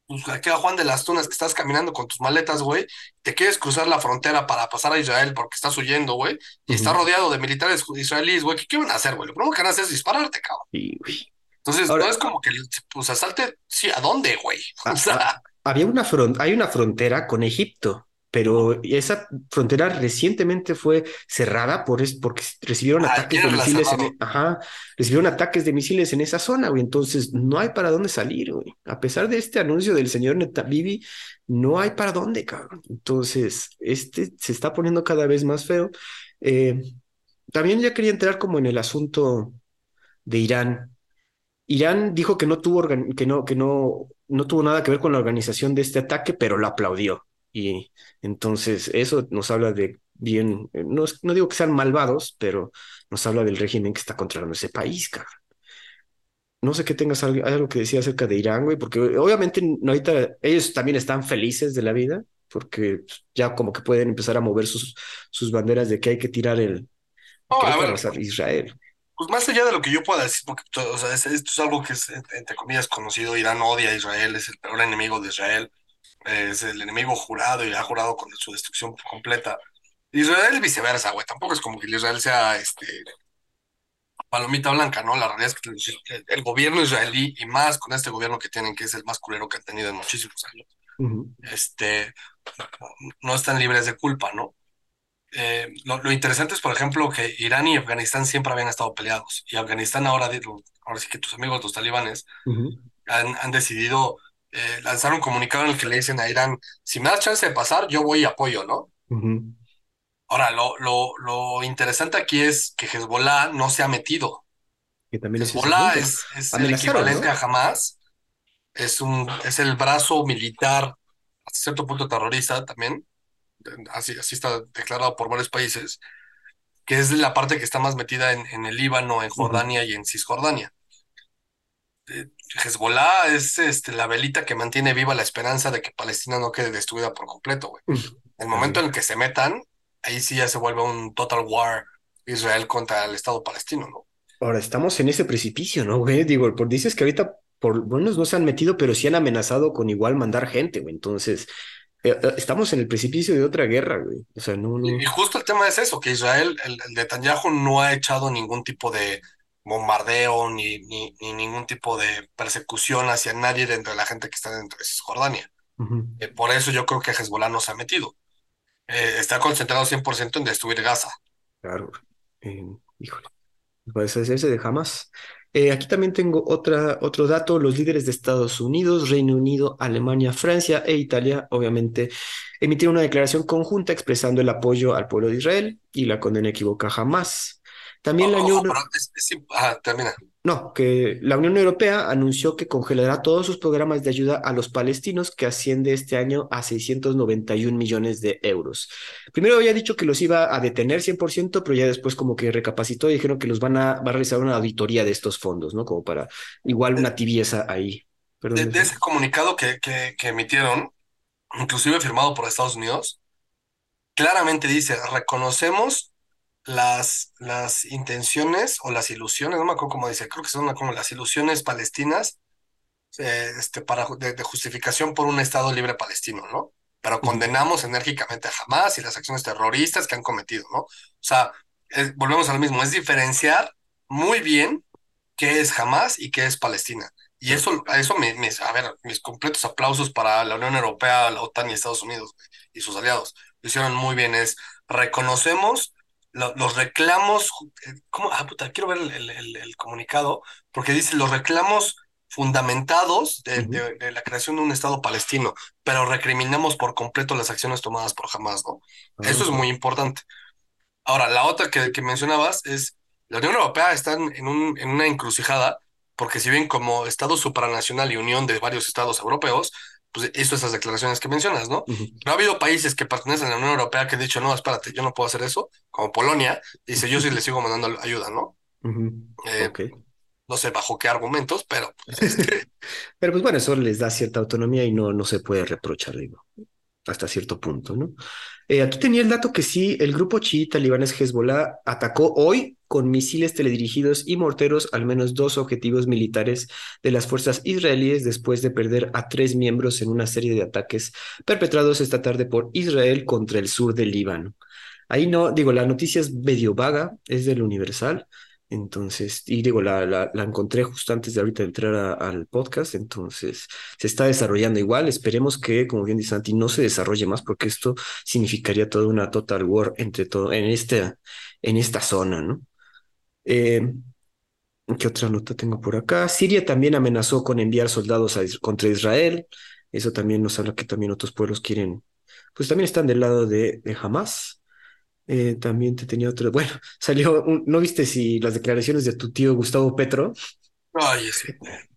B: pues aquí a Juan de las Tunas que estás caminando con tus maletas, güey, te quieres cruzar la frontera para pasar a Israel porque estás huyendo, güey, y está rodeado de militares israelíes, güey, ¿qué, van a hacer, güey? Lo primero que van a hacer es dispararte, cabrón. Entonces, no es como que, pues, asalte, sí, ¿a dónde, güey?
A: Ah, o sea, ah, había una hay una frontera con Egipto pero esa frontera recientemente fue cerrada por es, porque recibieron ataques de misiles en, e, ajá, recibieron ataques de misiles en esa zona, güey. Entonces no hay para dónde salir, güey. A pesar de este anuncio del señor Netabibi, no hay para dónde, cabrón. Entonces, este se está poniendo cada vez más feo. Eh, también ya quería entrar como en el asunto de Irán. Irán dijo que no tuvo que no, que no, no tuvo nada que ver con la organización de este ataque, pero lo aplaudió. Y entonces eso nos habla de bien, eh, no, no digo que sean malvados, pero nos habla del régimen que está controlando ese país, cabrón. No sé qué tengas algo, algo que decir acerca de Irán, güey, porque obviamente ahorita ellos también están felices de la vida, porque ya como que pueden empezar a mover sus, sus banderas de que hay que tirar el Israel.
B: Pues más allá de lo que yo pueda decir, porque o sea, esto es algo que es, entre comillas, conocido, Irán odia a Israel, es el peor enemigo de Israel es el enemigo jurado y ha jurado con su destrucción completa. Israel viceversa, güey. Tampoco es como que Israel sea este palomita blanca, ¿no? La realidad es que el gobierno israelí, y más con este gobierno que tienen, que es el más culero que han tenido en muchísimos años, este, no están libres de culpa, ¿no? Eh, lo, interesante es, por ejemplo, que Irán y Afganistán siempre habían estado peleados, y Afganistán ahora, ahora sí que tus amigos, los talibanes, han, han decidido eh, lanzaron un comunicado en el que le dicen a Irán, si me das chance de pasar, yo voy y apoyo, ¿no? Ahora, lo, lo, lo, interesante aquí es que Hezbollah no se ha metido.
A: Que también
B: Hezbollah es, es el equivalente a Hamas, es, un, es el brazo militar, hasta cierto punto terrorista también, así, así está declarado por varios países, que es la parte que está más metida en, en el Líbano, en Jordania y en Cisjordania. Eh, Hezbollah es este, la velita que mantiene viva la esperanza de que Palestina no quede destruida por completo, güey. El momento en el que se metan, ahí sí ya se vuelve un total war Israel contra el Estado palestino, ¿no?
A: Ahora estamos en ese precipicio, ¿no, güey? Digo, por, dices que ahorita por bueno no se han metido, pero sí han amenazado con igual mandar gente, güey. Entonces, eh, eh, estamos en el precipicio de otra guerra, güey. O sea, no,
B: Y, justo el tema es eso, que Israel, el, el Netanyahu no ha echado ningún tipo de bombardeo ni, ni, ningún tipo de persecución hacia nadie dentro de la gente que está dentro de Cisjordania. Eh, por eso yo creo que Hezbollah no se ha metido. Eh, está concentrado 100% en destruir Gaza.
A: Claro. Eh, híjole. Puede ese de jamás. aquí también tengo otra, otro dato. Los líderes de Estados Unidos, Reino Unido, Alemania, Francia e Italia, obviamente, emitieron una declaración conjunta expresando el apoyo al pueblo de Israel y la condena equivoca jamás. También la Unión.
B: termina.
A: No, que la Unión Europea anunció que congelará todos sus programas de ayuda a los palestinos que asciende este año a 691 millones de euros. Primero había dicho que los iba a detener 100%, pero ya después como que recapacitó y dijeron que los van a, va a realizar una auditoría de estos fondos, ¿no? Como para igual una tibieza ahí.
B: de, de, ese comunicado que, que, que emitieron, inclusive firmado por Estados Unidos, claramente dice, reconocemos las, las intenciones o las ilusiones, no me acuerdo cómo dice, creo que son como las ilusiones palestinas eh, este, para, de, de, justificación por un Estado libre palestino, ¿no? Pero condenamos enérgicamente a Hamas y las acciones terroristas que han cometido, ¿no? O sea, es, volvemos al mismo, es diferenciar muy bien qué es Hamas y qué es Palestina. Y eso, eso me, me, a ver, mis completos aplausos para la Unión Europea, la OTAN y Estados Unidos y sus aliados. Lo hicieron muy bien, es reconocemos los reclamos, ¿cómo? Ah, puta, quiero ver el, el, el, comunicado, porque dice los reclamos fundamentados de, uh -huh. de, de, la creación de un Estado palestino, pero recriminamos por completo las acciones tomadas por Hamas, ¿no? Uh -huh. Eso es muy importante. Ahora, la otra que, que mencionabas es, la Unión Europea está en, un, en una encrucijada, porque si bien como Estado supranacional y unión de varios estados europeos, pues hizo esas declaraciones que mencionas, ¿no? Uh -huh. Pero ha habido países que pertenecen a la Unión Europea que han dicho, no, espérate, yo no puedo hacer eso, como Polonia, dice, yo sí le sigo mandando ayuda, ¿no?
A: Uh -huh. eh, okay.
B: No sé bajo qué argumentos, pero...
A: pero pues bueno, eso les da cierta autonomía y no, no se puede reprochar, digo, hasta cierto punto, ¿no? Eh, aquí tenía el dato que sí, el grupo chiita libanés Hezbollah atacó hoy con misiles teledirigidos y morteros al menos dos objetivos militares de las fuerzas israelíes después de perder a tres miembros en una serie de ataques perpetrados esta tarde por Israel contra el sur del Líbano. Ahí no, digo, la noticia es medio vaga, es del Universal, entonces, y digo, la, la, encontré justo antes de ahorita entrar al podcast, entonces se está desarrollando igual. Esperemos que, como bien dice Santi, no se desarrolle más porque esto significaría toda una total war entre todo, en esta, en esta zona, ¿no? Eh, ¿Qué otra nota tengo por acá? Siria también amenazó con enviar soldados contra Israel. Eso también nos habla que también otros pueblos quieren, pues también están del lado de, de Hamas. Eh, también te tenía otro. Bueno, salió. Un... ¿No viste si las declaraciones de tu tío Gustavo Petro?
B: Ay, sí.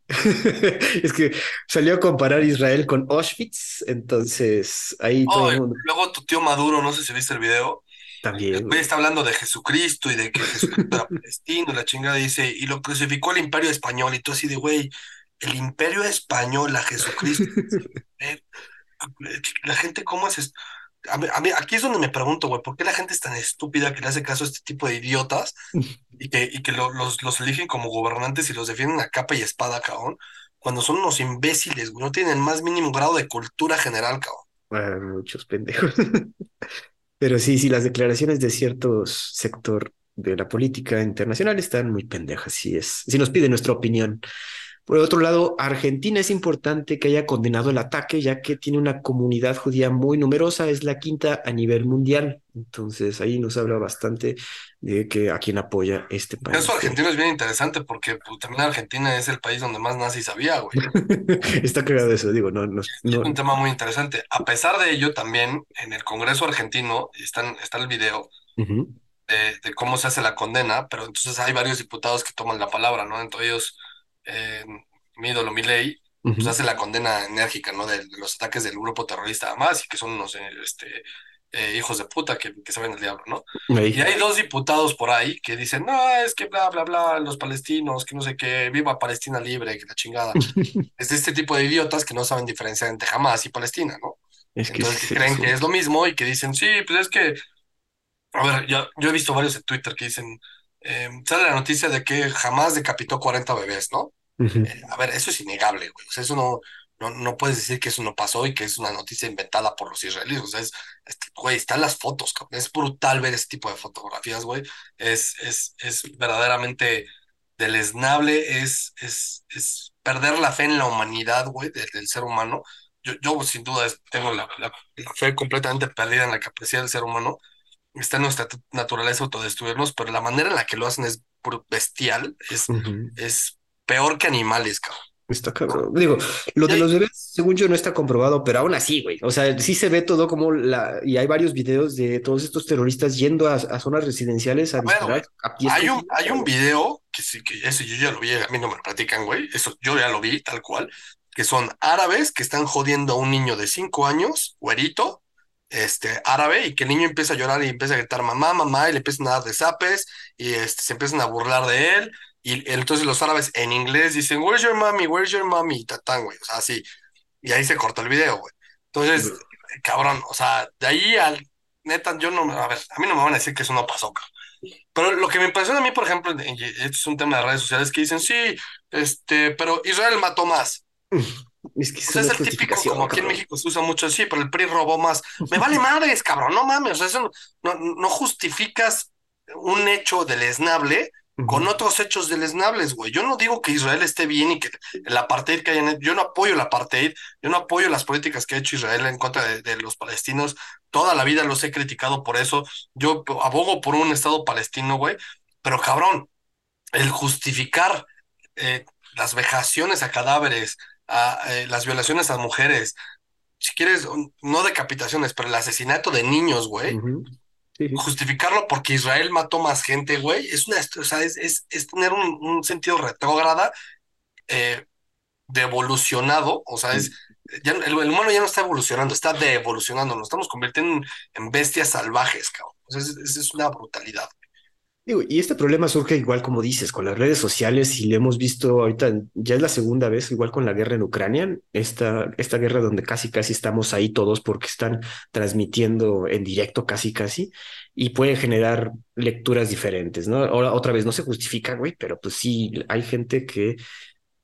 A: es que salió a comparar Israel con Auschwitz, entonces ahí
B: oh, todo el mundo... Luego tu tío Maduro, no sé si viste el video.
A: También.
B: está hablando de Jesucristo y de que Jesucristo era palestino, la chingada dice, y lo crucificó el imperio español, y tú así de, güey, el imperio español a Jesucristo. la gente, ¿cómo es esto? A mí, a mí, aquí es donde me pregunto, güey, ¿por qué la gente es tan estúpida que le hace caso a este tipo de idiotas y que, y que lo, los, los eligen como gobernantes y los defienden a capa y espada, cabrón? Cuando son unos imbéciles, güey, no tienen más mínimo grado de cultura general, cabrón.
A: Bueno, muchos pendejos. Pero sí, sí, las declaraciones de cierto sector de la política internacional están muy pendejas, si es, si nos pide nuestra opinión. Por otro lado, Argentina es importante que haya condenado el ataque, ya que tiene una comunidad judía muy numerosa, es la quinta a nivel mundial. Entonces ahí nos habla bastante de que a quien apoya este país.
B: Eso argentino es bien interesante porque pues, también Argentina es el país donde más nazis había, güey.
A: Está creado eso, digo, no, no, no,
B: Es un tema muy interesante. A pesar de ello, también en el Congreso argentino está, está el video uh -huh. de, de, cómo se hace la condena, pero entonces hay varios diputados que toman la palabra, ¿no? Entre ellos eh, mi ídolo Milei, uh -huh. pues hace la condena enérgica, ¿no? De, de, los ataques del grupo terrorista Hamas y que son unos este, eh, hijos de puta que, que saben el diablo, ¿no? Y hay dos diputados por ahí que dicen, no, es que bla, bla, bla, los palestinos, que no sé qué, viva Palestina libre, que la chingada. es de este tipo de idiotas que no saben diferenciar entre Hamas y Palestina, ¿no? Es que Entonces que creen que es lo mismo y que dicen, sí, pues es que, a ver, yo, yo he visto varios en Twitter que dicen, eh, sale la noticia de que jamás decapitó 40 bebés, ¿no? Uh -huh. eh, a ver, eso es innegable, güey. O sea, eso no, no, no puedes decir que eso no pasó y que es una noticia inventada por los israelíes. O sea, es, es güey, están las fotos, cabrón. Es brutal ver ese tipo de fotografías, güey. Es, es, es verdaderamente deleznable, es, es, es perder la fe en la humanidad, güey, del, del ser humano. Yo, yo sin duda tengo la, la, la, fe completamente perdida en la capacidad del ser humano. Está en nuestra naturaleza autodestruirnos, pero la manera en la que lo hacen es bestial, es, uh -huh. es peor que animales, cabrón.
A: Está cabrón. Digo, lo de los bebés, según yo, no está comprobado, pero aún así, güey. O sea, sí se ve todo como la. Y hay varios videos de todos estos terroristas yendo a, a zonas residenciales a, a disparar.
B: Bueno, hay, un, hay un video que sí, que eso yo ya lo vi, a mí no me lo platican, güey, eso yo ya lo vi tal cual, que son árabes que están jodiendo a un niño de cinco años, güerito, este, árabe, y que el niño empieza a llorar y empieza a gritar mamá, mamá, y le empiezan a dar de zapes, y este, se empiezan a burlar de él, y entonces los árabes en inglés dicen, where's your mommy, where's your mommy, y tatán, güey, o sea, así, y ahí se cortó el video, güey. Entonces, cabrón, o sea, de ahí al, neta, yo no, a ver, a mí no me van a decir que eso no pasó, cabrón. Pero lo que me impresiona a mí, por ejemplo, y esto es un tema de redes sociales, que dicen, sí, este, pero Israel mató más.
A: Es que
B: O sea, es el típico, como aquí en México se usa mucho así, pero el PRI robó más. Me vale madres, cabrón, no mames, o sea, eso no, no, no justificas un hecho deleznable con otros hechos deleznables, güey. Yo no digo que Israel esté bien y que el apartheid que hayan yo no apoyo el apartheid, yo no apoyo las políticas que ha hecho Israel en contra de, de, los palestinos. Toda la vida los he criticado por eso. Yo abogo por un Estado palestino, güey. Pero cabrón, el justificar eh, las vejaciones a cadáveres, a, eh, las violaciones a mujeres, si quieres, no decapitaciones, pero el asesinato de niños, güey. Uh -huh. Sí, sí. Justificarlo porque Israel mató más gente, güey, es una, o sea, es, es, es tener un, un, sentido retrógrada eh, de evolucionado, o sea, es, ya, el, el, humano ya no está evolucionando, está devolucionando, nos estamos convirtiendo en, en bestias salvajes, cabrón. O sea, es, es una brutalidad.
A: Digo, y este problema surge igual como dices, con las redes sociales y lo hemos visto ahorita, ya es la segunda vez, igual con la guerra en Ucrania, esta, esta guerra donde casi casi estamos ahí todos porque están transmitiendo en directo casi casi y puede generar lecturas diferentes, ¿no? Ahora otra vez no se justifica, güey, pero pues sí, hay gente que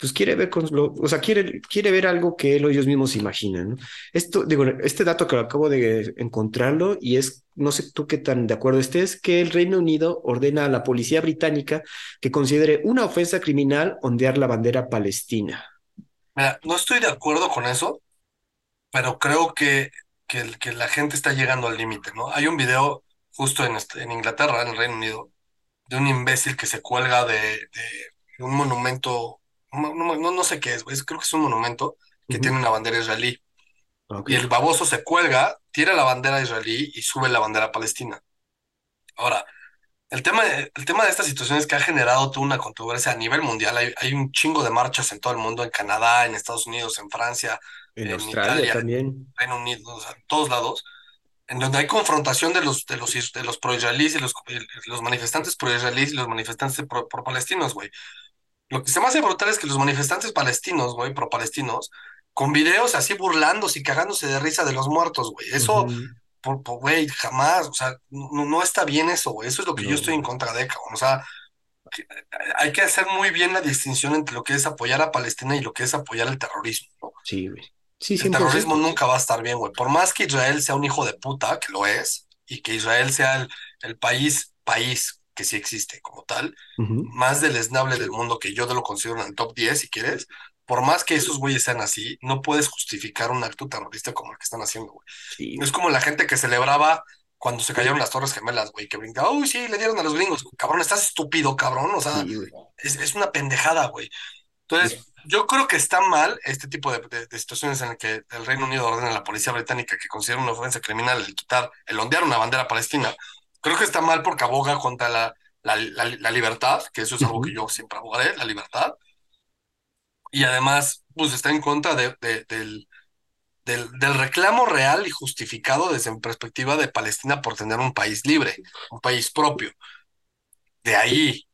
A: pues quiere ver con o sea, quiere, quiere ver algo que ellos mismos imaginan. Esto, digo, este dato que acabo de encontrarlo y es, no sé tú qué tan de acuerdo estés, que el Reino Unido ordena a la policía británica que considere una ofensa criminal ondear la bandera palestina.
B: Mira, no estoy de acuerdo con eso, pero creo que, que, la gente está llegando al límite, ¿no? Hay un video justo en, en Inglaterra, en el Reino Unido, de un imbécil que se cuelga de un monumento no, no, no, sé qué es, güey. creo que es un monumento que uh -huh. tiene una bandera israelí. Okay. Y el baboso se cuelga, tira la bandera israelí y sube la bandera palestina. Ahora, el tema, el tema de esta situación es que ha generado toda una controversia a nivel mundial. Hay, hay un chingo de marchas en todo el mundo, en Canadá, en Estados Unidos, en Francia,
A: en, en Australia Italia, también.
B: En Reino Unido, o sea, en todos lados, en donde hay confrontación de los, de los, de los pro-israelíes y los, los manifestantes pro-israelíes y los manifestantes pro-palestinos, güey. Lo que se me hace brutal es que los manifestantes palestinos, güey, pro-palestinos, con videos así burlándose y cagándose de risa de los muertos, güey. Eso, uh -huh. güey, jamás, o sea, no, no, está bien eso, güey. Eso es lo que no. yo estoy en contra de, cabrón. O sea, que hay que hacer muy bien la distinción entre lo que es apoyar a Palestina y lo que es apoyar el terrorismo, ¿no?
A: Sí, güey. Sí,
B: el terrorismo nunca va a estar bien, güey. Por más que Israel sea un hijo de puta, que lo es, y que Israel sea el, el país, país que sí existe como tal, uh -huh. más deleznable del mundo que yo lo considero en el top 10, si quieres, por más que esos güeyes sean así, no puedes justificar un acto terrorista como el que están haciendo, güey. Sí. Es como la gente que celebraba cuando se cayeron las Torres Gemelas, güey, que brincaba, uy, sí, le dieron a los gringos. Cabrón, estás estúpido, cabrón. O sea, sí, es, es, una pendejada, güey. Entonces, sí. yo creo que está mal este tipo de, de, de, situaciones en las que el Reino Unido ordena a la policía británica que considera una ofensa criminal el quitar, el ondear una bandera palestina creo que está mal porque aboga contra la, la, la, la libertad, que eso es algo uh -huh. que yo siempre abogaré, la libertad. Y además, pues está en contra de, de, del, del, del, reclamo real y justificado desde mi perspectiva de Palestina por tener un país libre, un país propio. De ahí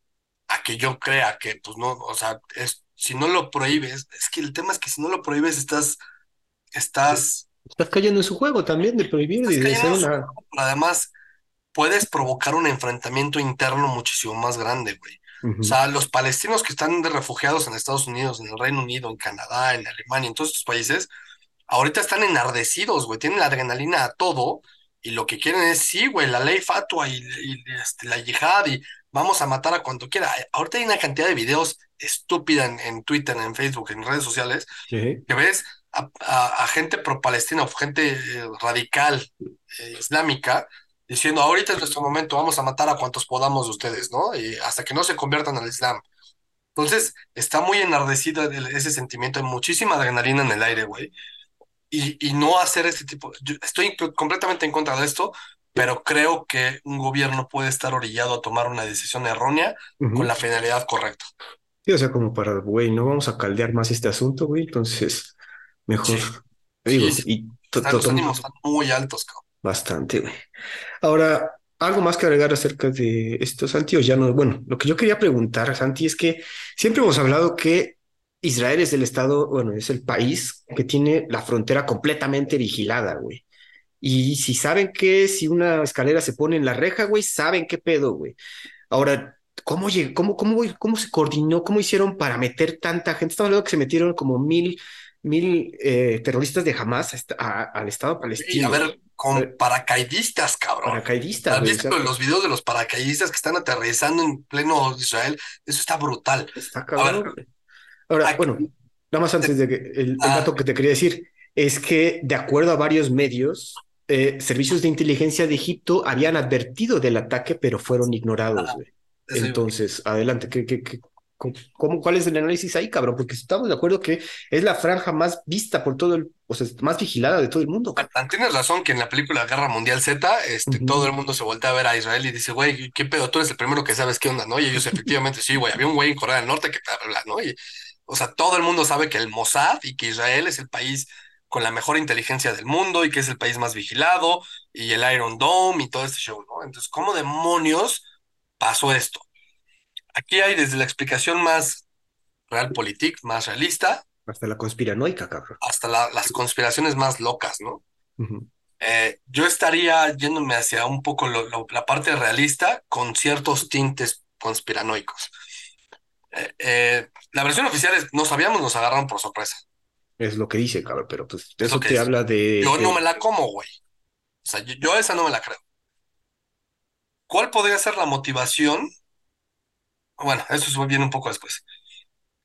B: a que yo crea que, pues no, o sea, es, si no lo prohíbes, es que el tema es que si no lo prohíbes, estás, estás...
A: Estás cayendo en su juego también de prohibir y de hacer una...
B: Además, puedes provocar un enfrentamiento interno muchísimo más grande, güey. Uh -huh. O sea, los palestinos que están de refugiados en Estados Unidos, en el Reino Unido, en Canadá, en Alemania, en todos estos países, ahorita están enardecidos, güey, tienen la adrenalina a todo y lo que quieren es, sí, güey, la ley fatua y, y este, la yihad y vamos a matar a cuanto quiera. Ahorita hay una cantidad de videos estúpida en, en Twitter, en Facebook, en redes sociales, que ves a, a, a gente pro-palestina o gente eh, radical eh, islámica diciendo, ahorita es nuestro momento, vamos a matar a cuantos podamos de ustedes, ¿no? Y hasta que no se conviertan al Islam. Entonces, está muy enardecido ese sentimiento, hay muchísima adrenalina en el aire, güey. Y, y, no hacer este tipo, yo estoy completamente en contra de esto, pero creo que un gobierno puede estar orillado a tomar una decisión errónea con la finalidad correcta.
A: Sí, o sea, como para, güey, no vamos a caldear más este asunto, güey, entonces mejor, digo, y
B: los ánimos están muy altos, cabrón.
A: Bastante, güey. Ahora, algo más que agregar acerca de esto, Santi, o ya no, bueno, lo que yo quería preguntar, Santi, es que siempre hemos hablado que Israel es el estado, bueno, es el país que tiene la frontera completamente vigilada, güey. Y si saben que si una escalera se pone en la reja, güey, saben qué pedo, güey. Ahora, ¿cómo, cómo, cómo, cómo se coordinó? ¿Cómo hicieron para meter tanta gente? Estamos hablando que se metieron como mil, mil eh, terroristas de Hamas al Estado palestino.
B: a ver, con paracaidistas, cabrón.
A: Paracaidistas.
B: ¿Has visto los videos de los paracaidistas que están aterrizando en pleno Israel? Eso está brutal.
A: Está cabrón. Ahora, bueno, nada más antes de que el, ah. dato que te quería decir es que, de acuerdo a varios medios, eh, servicios de inteligencia de Egipto habían advertido del ataque, pero fueron ignorados. Entonces, adelante, ¿qué, qué, qué, cómo, ¿cuál es el análisis ahí, cabrón? Porque estamos de acuerdo que es la franja más vista por todo el, o sea, más vigilada de todo el mundo.
B: Tienes razón que en la película Guerra Mundial Z, este, todo el mundo se voltea a ver a Israel y dice, güey, ¿qué pedo? Tú eres el primero que sabes qué onda, ¿no? Y ellos efectivamente, sí, güey, había un güey en Corea del Norte que te habla, ¿no? Y, o sea, todo el mundo sabe que el Mossad y que Israel es el país con la mejor inteligencia del mundo y que es el país más vigilado y el Iron Dome y todo este show, ¿no? Entonces, ¿cómo demonios pasó esto? Aquí hay desde la explicación más realpolitik, más realista.
A: Hasta la conspiranoica, cabrón.
B: Hasta las conspiraciones más locas, ¿no? Eh, yo estaría yéndome hacia un poco la parte realista con ciertos tintes conspiranoicos. Eh, eh, la versión oficial es, no sabíamos, nos agarraron por sorpresa.
A: Es lo que dice, cabrón, pero pues eso te habla de...
B: Yo no me la como, güey. O sea, yo, esa no me la creo. ¿Cuál podría ser la motivación? Bueno, eso viene un poco después.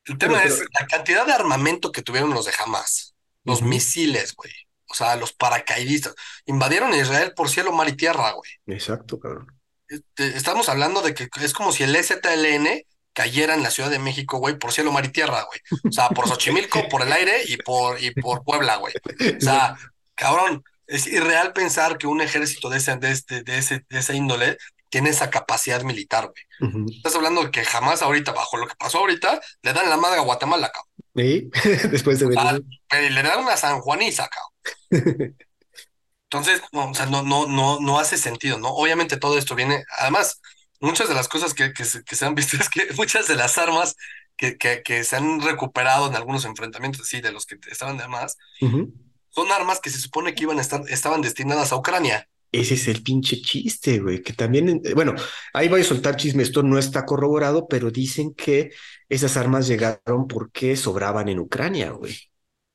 B: El tema es la cantidad de armamento que tuvieron los de Hamas. Los misiles, güey. O sea, los paracaidistas. Invadieron Israel por cielo, mar y tierra, güey.
A: Exacto, cabrón.
B: Este, estamos hablando de que es como si el STLN cayera en la Ciudad de México, güey, por cielo, mar y tierra, güey. O sea, por Xochimilco, por el aire y por, y por Puebla, güey. O sea, cabrón, es irreal pensar que un ejército de ese, de este, de ese, de esa índole tiene esa capacidad militar, güey. Estás hablando de que jamás ahorita, bajo lo que pasó ahorita, le dan la madre a Guatemala, cabrón.
A: ¿Sí? Después de
B: venir. le dan una San Juaniza, cabrón. Entonces, no, o sea, no, no, no, no hace sentido, ¿no? Obviamente todo esto viene, además, muchas de las cosas que, que, se, han visto es que muchas de las armas que, que, se han recuperado en algunos enfrentamientos así de los que estaban de más, son armas que se supone que iban a estar, estaban destinadas a Ucrania.
A: Ese es el pinche chiste, güey, que también, eh, bueno, ahí voy a soltar chisme, esto no está corroborado, pero dicen que esas armas llegaron porque sobraban en Ucrania, güey.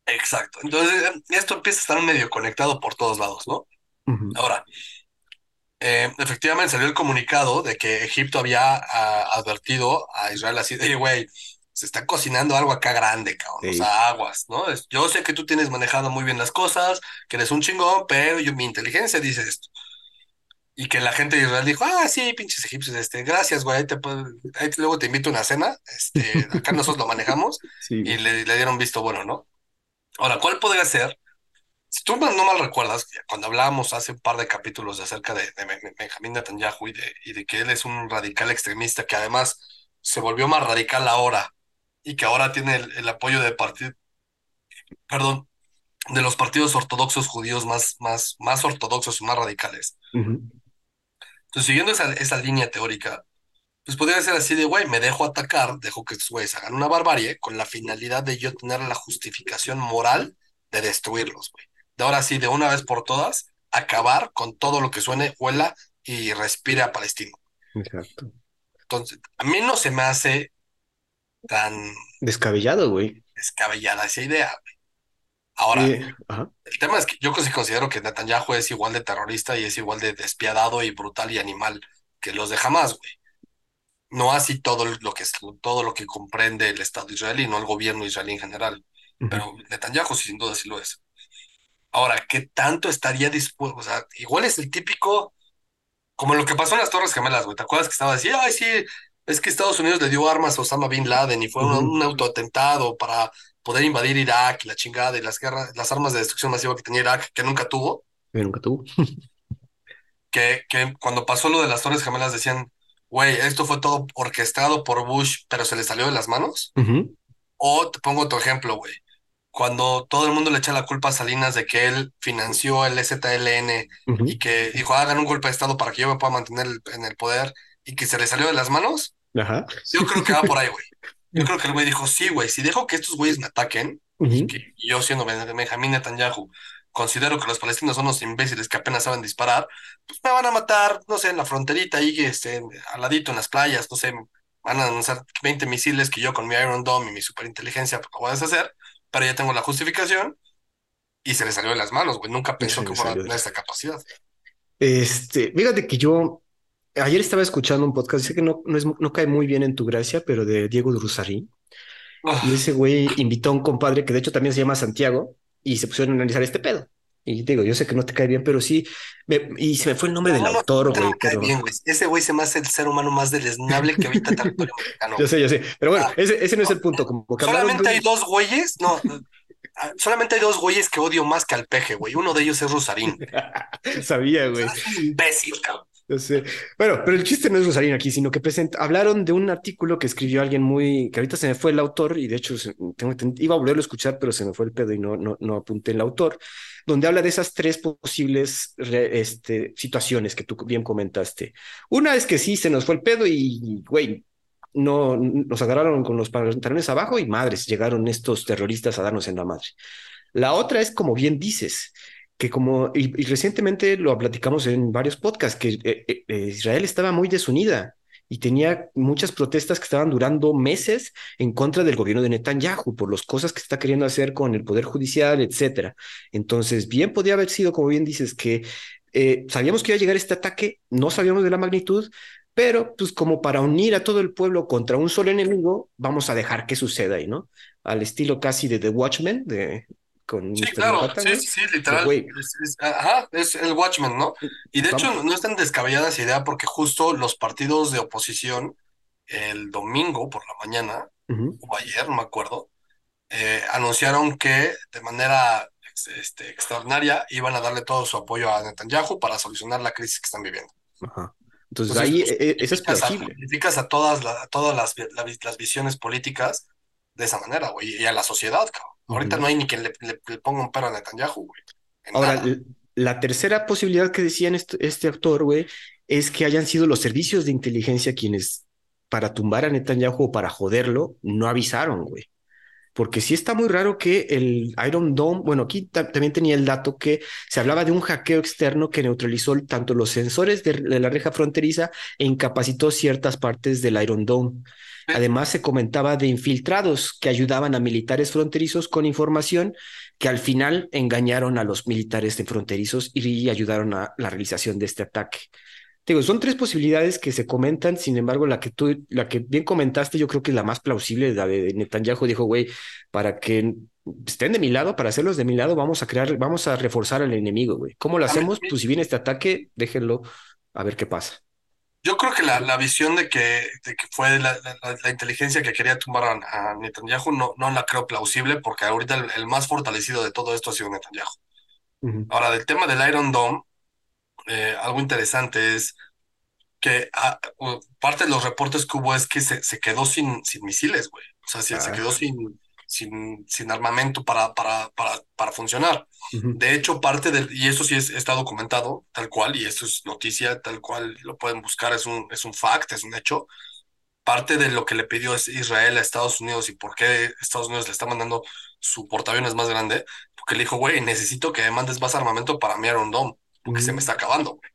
B: Exacto. Entonces, esto empieza a estar medio conectado por todos lados, ¿no? Ahora, eh, efectivamente salió el comunicado de que Egipto había ah, advertido a Israel así de, güey, se está cocinando algo acá grande, cabrón, o sea, aguas, ¿no? Yo sé que tú tienes manejado muy bien las cosas, que eres un chingón, pero yo, mi inteligencia dice esto. Y que la gente de Israel dijo, ah, sí, pinches egipcios, este, gracias, güey, te luego te invito a una cena, este, acá nosotros lo manejamos, y le, le dieron visto bueno, ¿no? Ahora, ¿cuál podría ser si tú no mal recuerdas, cuando hablábamos hace un par de capítulos de acerca de, Benjamín Netanyahu y de, y de que él es un radical extremista que además se volvió más radical ahora y que ahora tiene el, apoyo de partido, perdón, de los partidos ortodoxos judíos más, más, más ortodoxos y más radicales. Entonces, siguiendo esa, esa línea teórica, pues podría ser así de, güey, me dejo atacar, dejo que estos güeyes hagan una barbarie con la finalidad de yo tener la justificación moral de destruirlos, güey de ahora sí, de una vez por todas, acabar con todo lo que suene, huela y respire a palestino.
A: Exacto.
B: Entonces, a mí no se me hace tan...
A: Descabellado, güey.
B: Descabellada esa idea, güey. Ahora, el tema es que yo sí considero que Netanyahu es igual de terrorista y es igual de despiadado y brutal y animal que los de Hamas, güey. No así todo lo que todo lo que comprende el Estado israelí, no el gobierno israelí en general. Pero Netanyahu sin duda sí lo es. Ahora, ¿qué tanto estaría dispuesto? O sea, igual es el típico, como lo que pasó en las Torres Gemelas, güey. ¿Te acuerdas que estaba así? Ay, sí, es que Estados Unidos le dio armas a Osama Bin Laden y fue un, autoatentado para poder invadir Irak y la chingada y las guerras, las armas de destrucción masiva que tenía Irak, que nunca tuvo.
A: Que nunca tuvo.
B: que, que cuando pasó lo de las Torres Gemelas decían, güey, esto fue todo orquestado por Bush, pero se le salió de las manos. O te pongo otro ejemplo, güey. Cuando todo el mundo le echa la culpa a Salinas de que él financió el ZLN y que dijo, hagan un golpe de Estado para que yo me pueda mantener en el poder y que se le salió de las manos,
A: Ajá.
B: yo creo que va por ahí, güey. Yo creo que el güey dijo, sí, güey, si dejo que estos güeyes me ataquen y que yo siendo Ben- Benjamín Netanyahu considero que los palestinos son unos imbéciles que apenas saben disparar, pues me van a matar, no sé, en la fronterita ahí, este, al ladito en las playas, no sé, van a lanzar 20 misiles que yo con mi Iron Dome y mi superinteligencia pues, lo voy a deshacer, pero ya tengo la justificación y se le salió de las manos, güey. Nunca pensó que fuera a tener esta capacidad.
A: Este, fíjate que yo ayer estaba escuchando un podcast, sé que no, no, es, no cae muy bien en tu gracia, pero de Diego Drusarín. Y
B: Uf,
A: ese güey invitó a un compadre que de hecho también se llama Santiago y se pusieron a analizar este pedo. Y digo, yo sé que no te cae bien, pero sí, me- y se me fue el nombre del
B: no,
A: autor, güey, pero.
B: Ese güey se me hace el ser humano más deleznable que habita territorio mexicano,
A: yo sé, yo sé. Pero bueno,
B: Ah,
A: ese, ese no es el punto, como de
B: solamente hay dos güeyes, no, ah, solamente hay dos güeyes que odio más que al peje, güey. Uno de ellos es Rosarín.
A: Sabía, güey.
B: es un imbécil, cabrón.
A: Sé. Bueno, pero el chiste no es Rosarín aquí, sino que presenta, hablaron de un artículo que escribió alguien muy, que ahorita se me fue el autor y de hecho tengo, ten- iba a volverlo a escuchar, pero se me fue el pedo y no, no, apunté el autor, donde habla de esas tres posibles este, situaciones que tú bien comentaste. Una es que sí, se nos fue el pedo y, güey, no, nos agarraron con los pantalones abajo y madres, llegaron estos terroristas a darnos en la madre. La otra es, como bien dices, que como, y, recientemente lo platicamos en varios podcasts, que eh, eh, eh, Israel estaba muy desunida y tenía muchas protestas que estaban durando meses en contra del gobierno de Netanyahu por las cosas que está queriendo hacer con el poder judicial, etcétera. Entonces, bien podía haber sido, como bien dices, que sabíamos que iba a llegar este ataque, no sabíamos de la magnitud, pero pues como para unir a todo el pueblo contra un solo enemigo, vamos a dejar que suceda ahí, ¿no? Al estilo casi de The Watchmen, de, con
B: Sí,
A: Mr.
B: claro,
A: Manhattan,
B: sí, sí, sí,
A: De,
B: literal.
A: güey,
B: Es, es- ajá, es el Watchmen, ¿no? Y de hecho
A: vamos.
B: no no es tan descabellada esa idea porque justo los partidos de oposición el domingo por la mañana, o ayer, no me acuerdo, eh, anunciaron que de manera ex- este, extraordinaria iban a darle todo su apoyo a Netanyahu para solucionar la crisis que están viviendo.
A: ajá. Entonces
B: Entonces,
A: ahí
B: pues,
A: eh, eso es
B: a,
A: plausible.
B: criticas a todas, la- a todas las, la las visiones políticas de esa manera, güey, y a la sociedad, cabrón. Ahorita no hay ni quien le, le- le ponga un a Netanyahu, güey,
A: Ahora,
B: nada.
A: la tercera posibilidad que decían este, este autor, güey, es que hayan sido los servicios de inteligencia quienes, para tumbar a Netanyahu o para joderlo, no avisaron, güey. Porque sí está muy raro que el Iron Dome, bueno, aquí ta- también tenía el dato que se hablaba de un hackeo externo que neutralizó tanto los sensores de, de la reja fronteriza e incapacitó ciertas partes del Iron Dome.
B: Sí,
A: Además, se comentaba de infiltrados que ayudaban a militares fronterizos con información que al final engañaron a los militares de fronterizos y ayudaron a la realización de este ataque. Te Digo, son tres posibilidades que se comentan, sin embargo, la que tú, la que bien comentaste, yo creo que es la más plausible, la de Netanyahu dijo, güey, para que estén de mi lado, para hacerlos de mi lado, vamos a crear, vamos a reforzar al enemigo, güey. ¿Cómo lo
B: a mí-
A: hacemos? Pues si viene este ataque, déjenlo a ver qué pasa.
B: yo creo que la, la visión de que, de que fue la, la- inteligencia que quería tumbar a, a Netanyahu no, no la creo plausible porque ahorita el, el más fortalecido de todo esto ha sido Netanyahu. Ahora, del tema del Iron Dome, eh, algo interesante es que ah, parte de los reportes que hubo es que se, se quedó sin, sin misiles, güey. O sea, se, se quedó
A: Ah,
B: sin, sin, sin armamento para, para, para, para funcionar. De hecho, parte del, y eso sí es, está documentado, tal cual, y eso es noticia, tal cual lo pueden buscar, es un, es un fact, es un hecho. Parte de lo que le pidió es Israel a Estados Unidos y por qué Estados Unidos le está mandando su portaaviones más grande, porque le dijo, güey, necesito que me mandes más armamento para mi Iron Dome, porque se me
A: ujú.
B: está acabando, güey.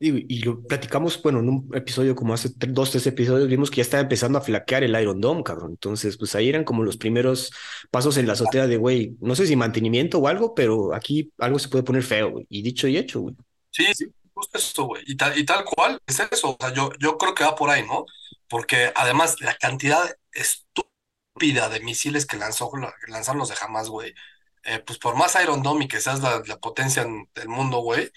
A: Y, y lo platicamos, bueno, en un episodio como hace tre- dos, tres episodios, vimos que ya estaba empezando a flaquear el Iron Dome, cabrón. Entonces, pues ahí eran como los primeros pasos en la azotea de, güey, no sé si mantenimiento o algo, pero aquí algo se puede poner feo, güey. Y dicho y hecho, güey.
B: Sí, sí, justo eso, güey. Y tal, y tal cual es eso. O sea, yo, yo creo que va por ahí, ¿no? Porque además la cantidad estúpida de misiles que lanzó, lanzaron los de Hamas, güey. Eh, pues por más Iron Dome y que seas la, la potencia en- del mundo, güey,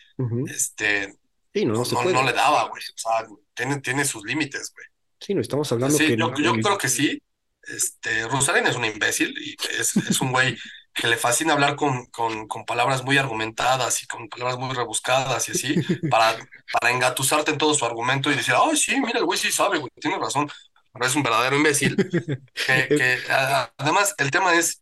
B: este,
A: Sí, no, no
B: no,
A: se
B: no, no le daba, güey. O sea, tiene, tiene sus límites, güey.
A: Sí, no estamos hablando que
B: sí,
A: el,
B: yo, yo creo que sí. Este, Rosalén es un imbécil y es, es un güey que le fascina hablar con, con, con palabras muy argumentadas y con palabras muy rebuscadas y así, para, para engatusarte en todo su argumento y decir, ay, sí, mira, el güey sí sabe, güey, tiene razón, pero es un verdadero imbécil. que, que, además, el tema es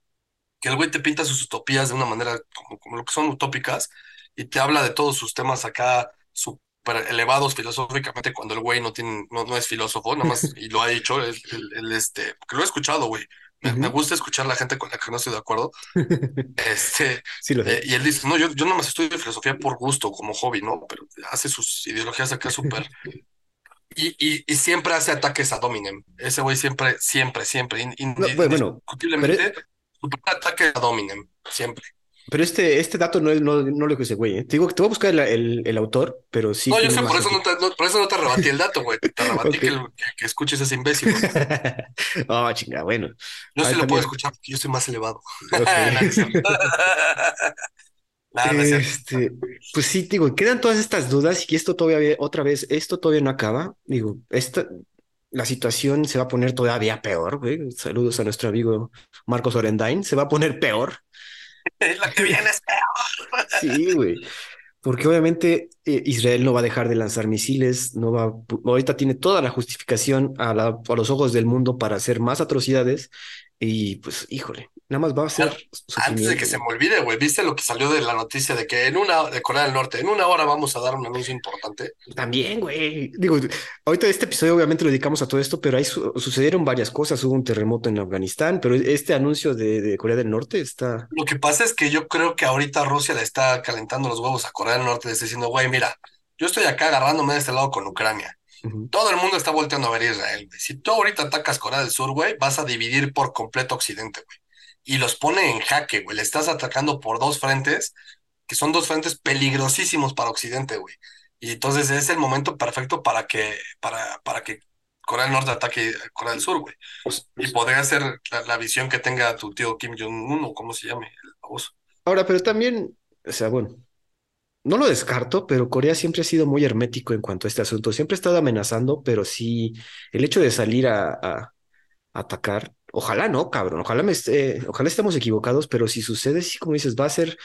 B: que el güey te pinta sus utopías de una manera como, como lo que son utópicas y te habla de todos sus temas acá súper elevados filosóficamente cuando el güey no tiene, no, no es filósofo, nada más, y lo ha dicho, el, el, este, porque lo he escuchado, güey. Me, me, gusta escuchar a la gente con la que no estoy de acuerdo. Este,
A: sí, lo
B: eh, y él dice, no, yo, yo nada más estudio filosofía por gusto, como hobby, ¿no? Pero hace sus ideologías acá súper... Y, y, y, siempre hace ataques a Dominem. Ese güey siempre, siempre, siempre, in, in,
A: no, bueno,
B: indiscutiblemente, pero... ataque a Dominem, siempre.
A: Pero este, este dato no, no, no lo ese güey. ¿eh? Te digo que te voy a buscar el, el, el autor, pero sí.
B: No, yo sé, por eso no, te, no, por eso no te rebatí el dato, güey. Te rebatí okay. que, que, que, escuches ese imbécil.
A: oh, chinga, bueno.
B: Yo sí lo también. puedo escuchar porque yo soy más elevado. Okay.
A: Nada, no este, pues sí, digo, quedan todas estas dudas y esto todavía, otra vez, esto todavía no acaba. Digo, esta, la situación se va a poner todavía peor, güey. Saludos a nuestro amigo Marcos Orendain. Se va a poner peor.
B: Lo que viene es peor.
A: Sí, güey. Porque obviamente eh, Israel no va a dejar de lanzar misiles, no va, ahorita tiene toda la justificación a, la, a los ojos del mundo para hacer más atrocidades y pues, híjole, nada más va a ser.
B: Antes de que se me olvide, güey, ¿viste lo que salió de la noticia de que en una, de Corea del Norte, en una hora vamos a dar un anuncio importante?
A: También, güey. Digo, ahorita este episodio obviamente lo dedicamos a todo esto, pero ahí su sucedieron varias cosas. Hubo un terremoto en Afganistán, pero este anuncio de, de, Corea del Norte está.
B: Lo que pasa es que yo creo que ahorita Rusia le está calentando los huevos a Corea del Norte, está diciendo, güey, mira, yo estoy acá agarrándome de este lado con Ucrania. Todo el mundo está volteando a ver Israel, güey. Si tú ahorita atacas Corea del Sur, güey, vas a dividir por completo Occidente, güey. Y los pone en jaque, güey. Le estás atacando por dos frentes, que son dos frentes peligrosísimos para Occidente, güey. Y entonces es el momento perfecto para que, para, para que Corea del Norte ataque a Corea del Sur, güey. Pues, y podría ser la, la, visión que tenga tu tío Kim Jong-un o como se llame, el baboso.
A: Ahora, pero también, o sea, bueno, no lo descarto, pero Corea siempre ha sido muy hermético en cuanto a este asunto. Siempre ha estado amenazando, pero sí, el hecho de salir a, a, a atacar, ojalá no, cabrón, ojalá, me esté, ojalá estemos equivocados, pero si sucede, sí, como dices, va a ser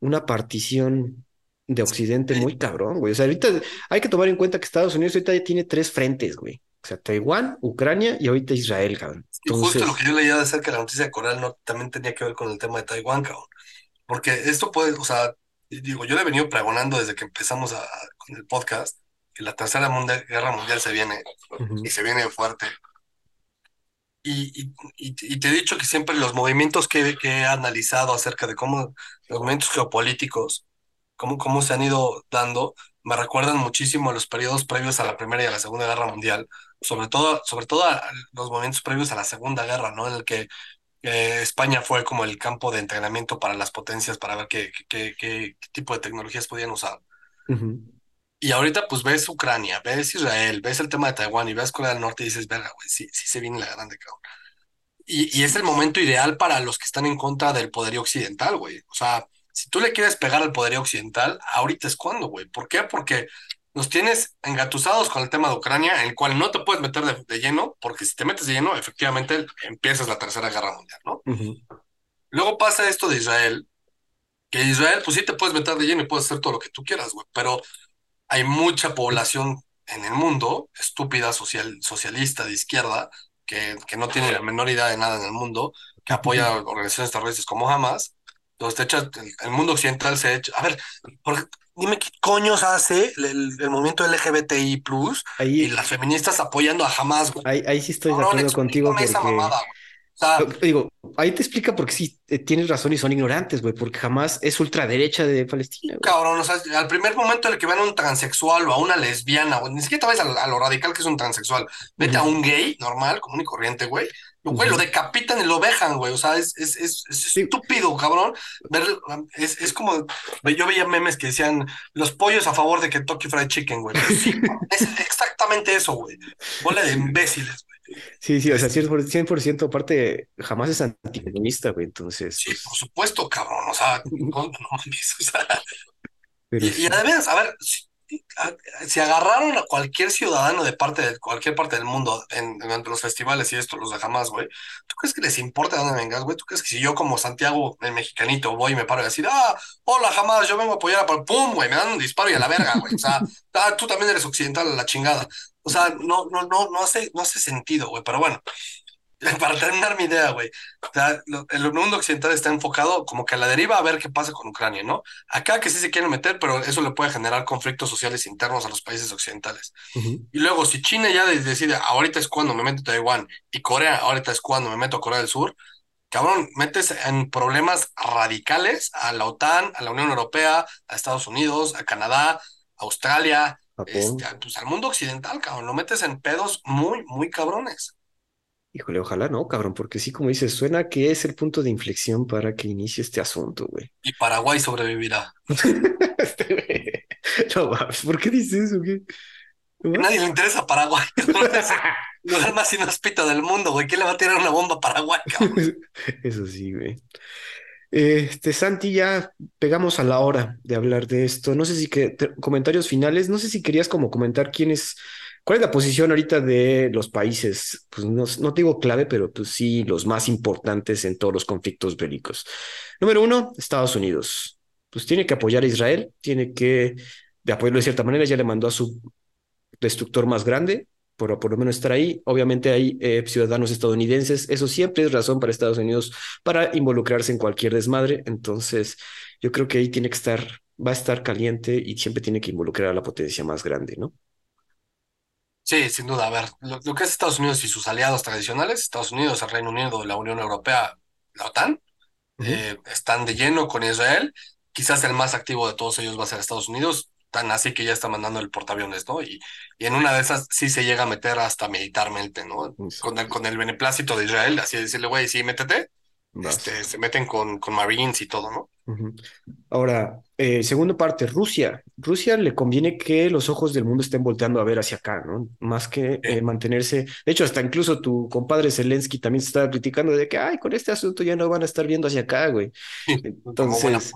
A: una partición de Occidente muy cabrón, güey. O sea, ahorita hay que tomar en cuenta que Estados Unidos ahorita ya tiene tres frentes, güey. O sea, Taiwán, Ucrania y ahorita Israel, cabrón.
B: Entonces... Justo lo que yo leía de cerca de la noticia de Corea no también tenía que ver con el tema de Taiwán, cabrón. Porque esto puede, o sea, digo, yo le he venido pregonando desde que empezamos a, con el podcast que la tercera mundial, guerra mundial se viene uh -huh. y se viene fuerte. Y, y, y, te he dicho que siempre los movimientos que, que, he analizado acerca de cómo los movimientos geopolíticos, cómo, cómo se han ido dando, me recuerdan muchísimo a los periodos previos a la Primera y a la Segunda Guerra Mundial, sobre todo, sobre todo a los movimientos previos a la Segunda Guerra, ¿no? En el que eh, España fue como el campo de entrenamiento para las potencias para ver qué, qué, qué, tipo de tecnologías podían usar. Uh. Y ahorita pues ves Ucrania, ves Israel, ves el tema de Taiwán y ves Corea del Norte y dices, verga, güey, sí, sí se viene la grande, cabrón. Y, y es el momento ideal para los que están en contra del poderío occidental, güey. O sea, si tú le quieres pegar al poderío occidental, ahorita es cuando, güey. ¿Por qué? Porque nos tienes engatusados con el tema de Ucrania, en el cual no te puedes meter de, de, lleno, porque si te metes de lleno, efectivamente empiezas la tercera guerra mundial, ¿no? Uh -huh. Luego pasa esto de Israel, que Israel, pues sí te puedes meter de lleno y puedes hacer todo lo que tú quieras, güey, pero hay mucha población en el mundo, estúpida, social, socialista, de izquierda, que, que no tiene la menor idea de nada en el mundo, que apoya organizaciones terroristas como Hamas. Entonces, de hecho, el, el mundo occidental se ha hecho. A ver, por, dime qué coños hace el, el movimiento LGBTI
A: ahí,
B: y las feministas apoyando a Hamas,
A: güey. Ahí, ahí sí estoy de acuerdo contigo. Porque...
B: Esa mamada,
A: sea, digo, ahí te explica porque sí, eh, tienes razón y son ignorantes, güey, porque jamás es ultraderecha de Palestina. Güey.
B: Cabrón, o sea, al primer momento en el que ven a un transexual o a una lesbiana, güey, ni siquiera te vayas a, a, lo radical que es un transexual, vete uh -huh. a un gay normal, común y corriente, güey, güey, uh -huh. lo decapitan y lo dejan, güey, o sea, es, es, es, es sí. estúpido, cabrón. Ver, es, es como, yo veía memes que decían, los pollos a favor de Kentucky Fried Chicken, güey. Sí, es exactamente eso, güey. Bola de imbéciles, güey.
A: Sí, sí, o sea, 100%, aparte, jamás es anticomunista, güey, entonces.
B: Sí, pues... por supuesto, cabrón, o sea, no, no, o sea. Pero y, sí. y, además, a ver, si agarraron a cualquier ciudadano de parte de cualquier parte del mundo en los festivales y esto los de jamás, güey, ¿tú crees que les importa dónde vengas, güey? ¿Tú crees que si yo como Santiago, el mexicanito, voy y me paro y decir, ah, hola, jamás, yo vengo a apoyar a... ¡Pum, güey! Me dan un disparo y a la verga, güey. O sea, ah, tú también eres occidental a la chingada. O sea, no, no, no, no hace, no hace sentido, güey, pero bueno. para terminar mi idea, güey, el mundo occidental está enfocado como que a la deriva a ver qué pasa con Ucrania, ¿no? Acá que sí se quieren meter, pero eso le puede generar conflictos sociales internos a los países occidentales. Y luego, si China ya decide, ahorita es cuando me meto a Taiwán, y Corea, ahorita es cuando me meto a Corea del Sur, cabrón, metes en problemas radicales a la OTAN, a la Unión Europea, a Estados Unidos, a Canadá, a Australia, este, pues al mundo occidental, cabrón, lo metes en pedos muy, muy cabrones.
A: Híjole, ojalá no, cabrón, porque sí, como dices, suena que es el punto de inflexión para que inicie este asunto, güey.
B: Y Paraguay sobrevivirá.
A: este, no, ¿por qué dices eso, güey?
B: A nadie le interesa Paraguay. Es el lugar más inhóspito del mundo, güey. ¿Quién le va a tirar una bomba a Paraguay, cabrón?
A: Eso sí, güey. Este, Santi, ya pegamos a la hora de hablar de esto. No sé si que comentarios finales, no sé si querías como comentar quiénes ¿Cuál es la posición ahorita de los países? Pues no, no digo clave, pero pues sí, los más importantes en todos los conflictos bélicos. Número uno, Estados Unidos. Pues tiene que apoyar a Israel, tiene que, de apoyarlo de cierta manera, ya le mandó a su destructor más grande, por, por lo menos estar ahí. Obviamente hay eh, ciudadanos estadounidenses, eso siempre es razón para Estados Unidos para involucrarse en cualquier desmadre. Entonces, yo creo que ahí tiene que estar, va a estar caliente y siempre tiene que involucrar a la potencia más grande, ¿no?
B: Sí, sin duda. A ver, lo, que es Estados Unidos y sus aliados tradicionales, Estados Unidos, el Reino Unido, la Unión Europea, la OTAN, eh, están de lleno con Israel. Quizás el más activo de todos ellos va a ser Estados Unidos, tan así que ya está mandando el portaaviones, ¿no? Y, y en una de esas sí se llega a meter hasta militarmente, ¿no? Con el, con el beneplácito de Israel, así decirle, güey, sí, métete. Este, se meten con, con Marines y todo, ¿no?
A: Ahora, eh, segunda parte, Rusia. Rusia le conviene que los ojos del mundo estén volteando a ver hacia acá, ¿no? Más que eh, mantenerse. De hecho, hasta incluso tu compadre Zelensky también se estaba criticando de que, ay, con este asunto ya no van a estar viendo hacia acá, güey. Entonces,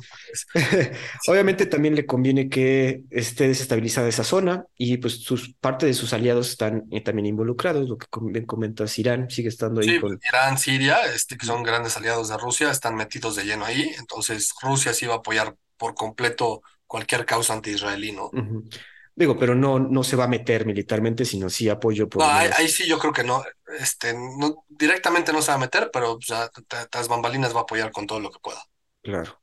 A: obviamente también le conviene que esté desestabilizada esa zona y pues sus, parte de sus aliados están eh, también involucrados. Lo que bien comentas, Irán sigue estando ahí con.
B: Irán, Siria, este, que son grandes aliados de Rusia, están metidos de lleno ahí. Entonces, Rusia sí va a apoyar por completo cualquier causa anti-israelí, ¿no?
A: Digo, pero no, no se va a meter militarmente, sino sí apoyo por...
B: No, ahí, sí yo creo que no, este, no, directamente no se va a meter, pero ya, las bambalinas va a apoyar con todo lo que pueda.
A: Claro.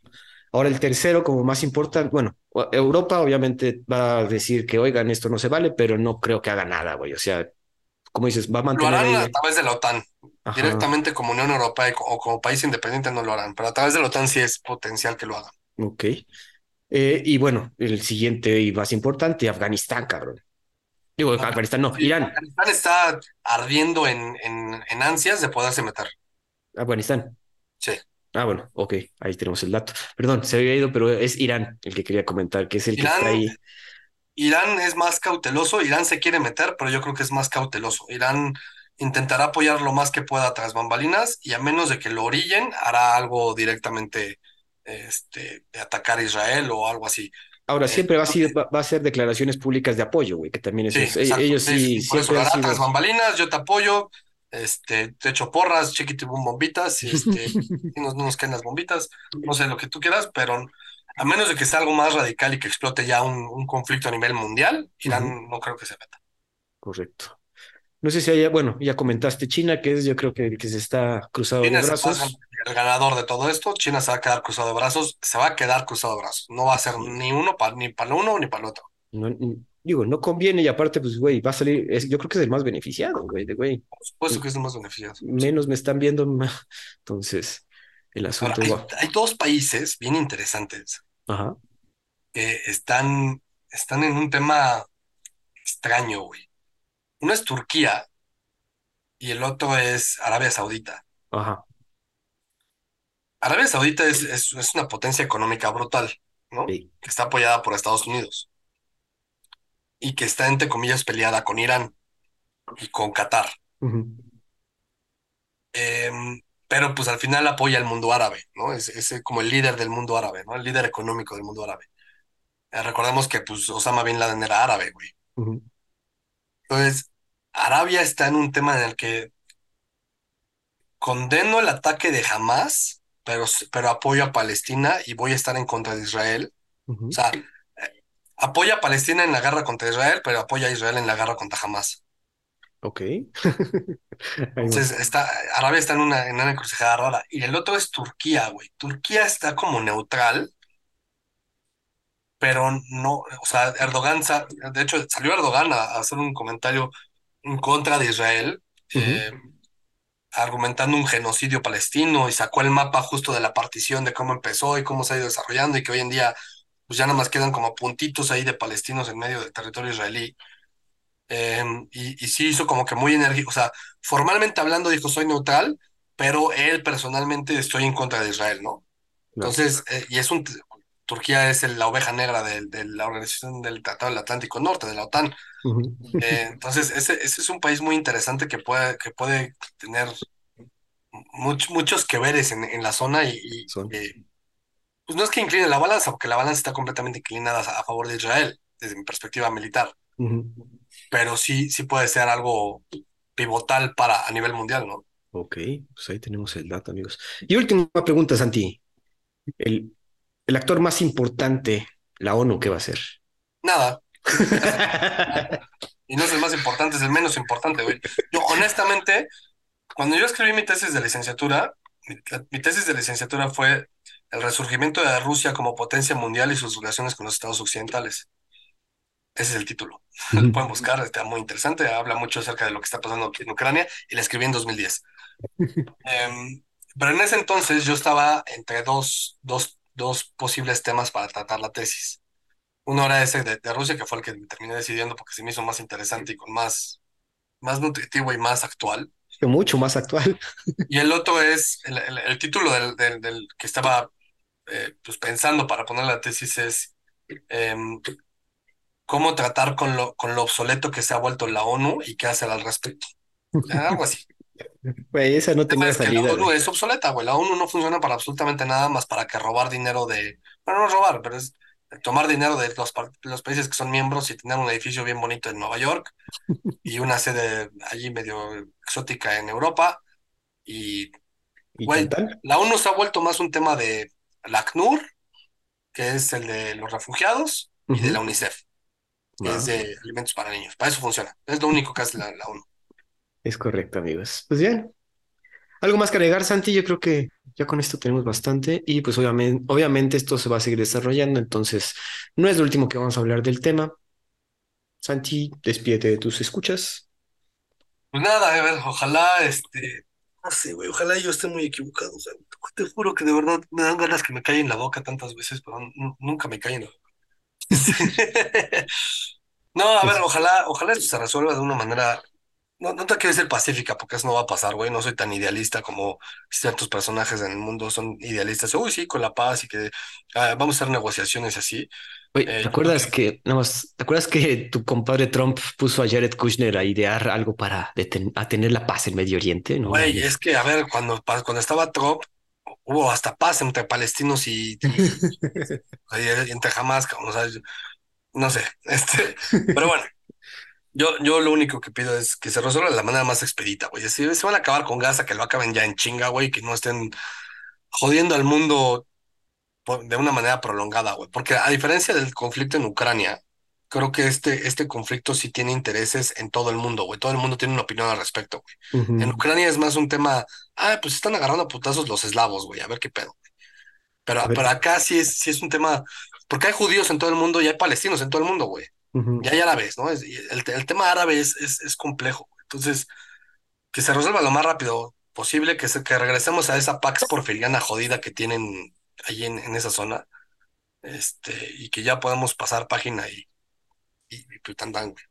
A: Ahora el tercero, como más importante, bueno, Europa obviamente va a decir que, oigan, esto no se vale, pero no creo que haga nada, güey. O sea, como dices, va a mantener...
B: Lo harán a través de la OTAN. Directamente como Unión Europea o como país independiente no lo harán, pero a través de la OTAN sí es potencial que lo hagan.
A: Ok. Eh, y bueno, el siguiente y más importante, Afganistán, cabrón. Digo, Afganistán no, Irán.
B: Afganistán está ardiendo en, en, en ansias de poderse meter.
A: Afganistán.
B: Sí.
A: Ah, bueno, ok, ahí tenemos el dato. Perdón, se había ido, pero es Irán el que quería comentar, que es el que está ahí.
B: Irán es más cauteloso, Irán se quiere meter, pero yo creo que es más cauteloso. Irán intentará apoyar lo más que pueda tras bambalinas y a menos de que lo orillen, hará algo directamente este, de atacar a Israel o algo así.
A: Ahora, eh, siempre va, a ser, va, a ser declaraciones públicas de apoyo, güey, que también es, ellos sí, siempre
B: han sido... bambalinas, yo te apoyo, este, te echo porras, chiquitibum bombitas, y este, no, nos caen las bombitas, no sé lo que tú quieras, pero a menos de que sea algo más radical y que explote ya un, conflicto a nivel mundial, Irán no creo que se meta.
A: Correcto. No sé si haya, bueno, ya comentaste China, que es yo creo que, que se está cruzado de brazos.
B: el ganador de todo esto, China se va a quedar cruzado de brazos, se va a quedar cruzado de brazos. No va a ser ni uno para ni para uno ni para el otro.
A: No, digo, no conviene y aparte, pues, güey, va a salir, yo creo que es el más beneficiado, güey, de güey.
B: Por supuesto que es el más beneficiado.
A: Menos me están viendo, entonces, el asunto.
B: hay, dos países bien interesantes Ajá. que están, están en un tema extraño, güey. Uno es Turquía y el otro es Arabia Saudita. Ajá. Arabia Saudita es, es, una potencia económica brutal, ¿no? Que está apoyada por Estados Unidos y que está, entre comillas, peleada con Irán y con Qatar. Em, pero pues al final apoya al mundo árabe, ¿no? Es, es, como el líder del mundo árabe, ¿no? El líder económico del mundo árabe. Eh, recordemos que pues Osama Bin Laden era árabe, güey. Entonces, Arabia está en un tema en el que condeno el ataque de Hamas, pero, pero apoyo a Palestina y voy a estar en contra de Israel. O sea, eh, apoya a Palestina en la guerra contra Israel, pero apoya a Israel en la guerra contra Hamas.
A: Ok.
B: Entonces, está, Arabia está en una, en una encrucijada rara. Y el otro es Turquía, güey. Turquía está como neutral, pero no, o sea, Erdogan, de hecho, salió Erdogan a, a hacer un comentario en contra de Israel, eh, argumentando un genocidio palestino y sacó el mapa justo de la partición de cómo empezó y cómo se ha ido desarrollando y que hoy en día pues ya nada más quedan como puntitos ahí de palestinos en medio del territorio israelí. Eh, y, y sí hizo como que muy enérgico, o sea, formalmente hablando dijo soy neutral, pero él personalmente estoy en contra de Israel, ¿no? Entonces, eh, y es un, Turquía es el- la oveja negra de, de la Organización del Tratado del Atlántico Norte, de la OTAN. Eh, entonces, ese, ese es un país muy interesante que puede, que puede tener much- muchos que veres en, en la zona y, eh, pues no es que incline la balanza, porque la balanza está completamente inclinada a, a favor de Israel, desde mi perspectiva militar, pero sí, sí puede ser algo pivotal para a nivel mundial, ¿no?
A: Ok, pues ahí tenemos el dato, amigos. Y última pregunta, Santi. El, el actor más importante, la ONU, ¿qué va a hacer?
B: Nada. Y no es el más importante, es el menos importante, güey. Yo, honestamente, cuando yo escribí mi tesis de licenciatura, mi, mi tesis de licenciatura fue el resurgimiento de Rusia como potencia mundial y sus relaciones con los estados occidentales. Ese es el título. Lo
A: Ujú.
B: pueden buscar, está muy interesante, habla mucho acerca de lo que está pasando aquí en Ucrania y la escribí en 2010. Em, pero en ese entonces yo estaba entre dos, dos, dos posibles temas para tratar la tesis. Uno era ese de, de Rusia, que fue el que me terminé decidiendo porque se me hizo más interesante y con más, más nutritivo y más actual.
A: Mucho más actual.
B: Y el otro es, el, el- el título del, del- del que estaba eh, pues pensando para poner la tesis es em, cómo tratar con lo, con lo obsoleto que se ha vuelto la ONU y qué hacer al respecto. Algo así.
A: Güey, esa no tenía
B: es que la
A: salida,
B: ONU
A: güey.
B: es obsoleta, güey. La ONU no funciona para absolutamente nada más para que robar dinero de, bueno, no robar, pero es tomar dinero de los, los países que son miembros y tener un edificio bien bonito en Nueva York y una sede allí medio exótica en Europa. Y,
A: ¿Y
B: güey, la ONU se ha vuelto más un tema de la ACNUR, que es el de los refugiados, y de la. UNICEF, que es de alimentos para niños. Para eso funciona. Es lo único que hace la, la ONU.
A: Es correcto, amigos. Pues bien, algo más que agregar, Santi. Yo creo que ya con esto tenemos bastante y pues obviamente, obviamente esto se va a seguir desarrollando, entonces no es lo último que vamos a hablar del tema. Santi, despídete de tus escuchas.
B: Pues nada, a ver, ojalá, este, no sé, güey, ojalá yo esté muy equivocado, o sea, te juro que de verdad me dan ganas que me cae en la boca tantas veces, pero nu- nunca me caen. No, a ver,
A: Pues,
B: ojalá, ojalá esto se resuelva de una manera, no, no te quiero decir pacífica, porque eso no va a pasar, güey, no soy tan idealista como ciertos personajes en el mundo son idealistas, uy, sí, con la paz y que ah, vamos a hacer negociaciones así.
A: oye, ¿te
B: Eh, yo creo
A: acuerdas
B: que,
A: que, nada más, ¿te acuerdas que tu compadre Trump puso a Jared Kushner a idear algo para deten- a tener la paz en Medio Oriente? No
B: güey, es que, a ver, cuando, cuando estaba Trump, hubo hasta paz entre palestinos y, y, y entre Hamas, o sea, no sé, este, pero bueno, yo, yo lo único que pido es que se resuelva de la manera más expedita, güey. Si se van a acabar con Gaza, que lo acaben ya en chinga, güey, que no estén jodiendo al mundo de una manera prolongada, güey. Porque a diferencia del conflicto en Ucrania, creo que este, este conflicto sí tiene intereses en todo el mundo, güey. Todo el mundo tiene una opinión al respecto, güey. En. Ucrania es más un tema, ah, pues están agarrando a putazos los eslavos, güey, a ver qué pedo. Pero,
A: A ver,
B: pero acá sí es, sí es un tema, porque hay judíos en todo el mundo y hay palestinos en todo el mundo, güey.
A: Ujú.
B: Y hay árabes, ¿no? Es- el, el tema árabe es, es, es complejo. Entonces, que se resuelva lo más rápido posible, que, se, que regresemos a esa Pax porfiriana jodida que tienen allí en, en esa zona, este, y que ya podamos pasar página y, y, y pues, tan, tan, güey.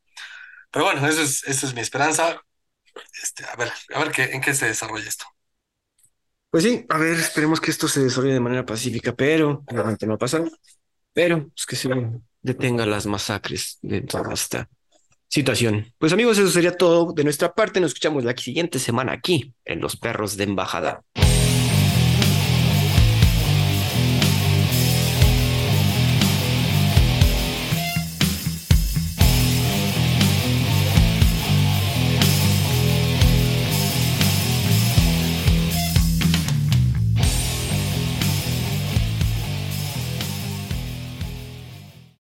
B: Pero bueno, eso es, esa es mi esperanza. Este, a ver, a ver qué, en qué se desarrolla esto.
A: Pues sí, a ver, esperemos que esto se desarrolle de manera pacífica, pero no va a pasar. Pero es que se detenga las masacres de toda esta situación. Pues amigos, eso sería todo de nuestra parte. Nos escuchamos la siguiente semana aquí en Los Perros de Embajada.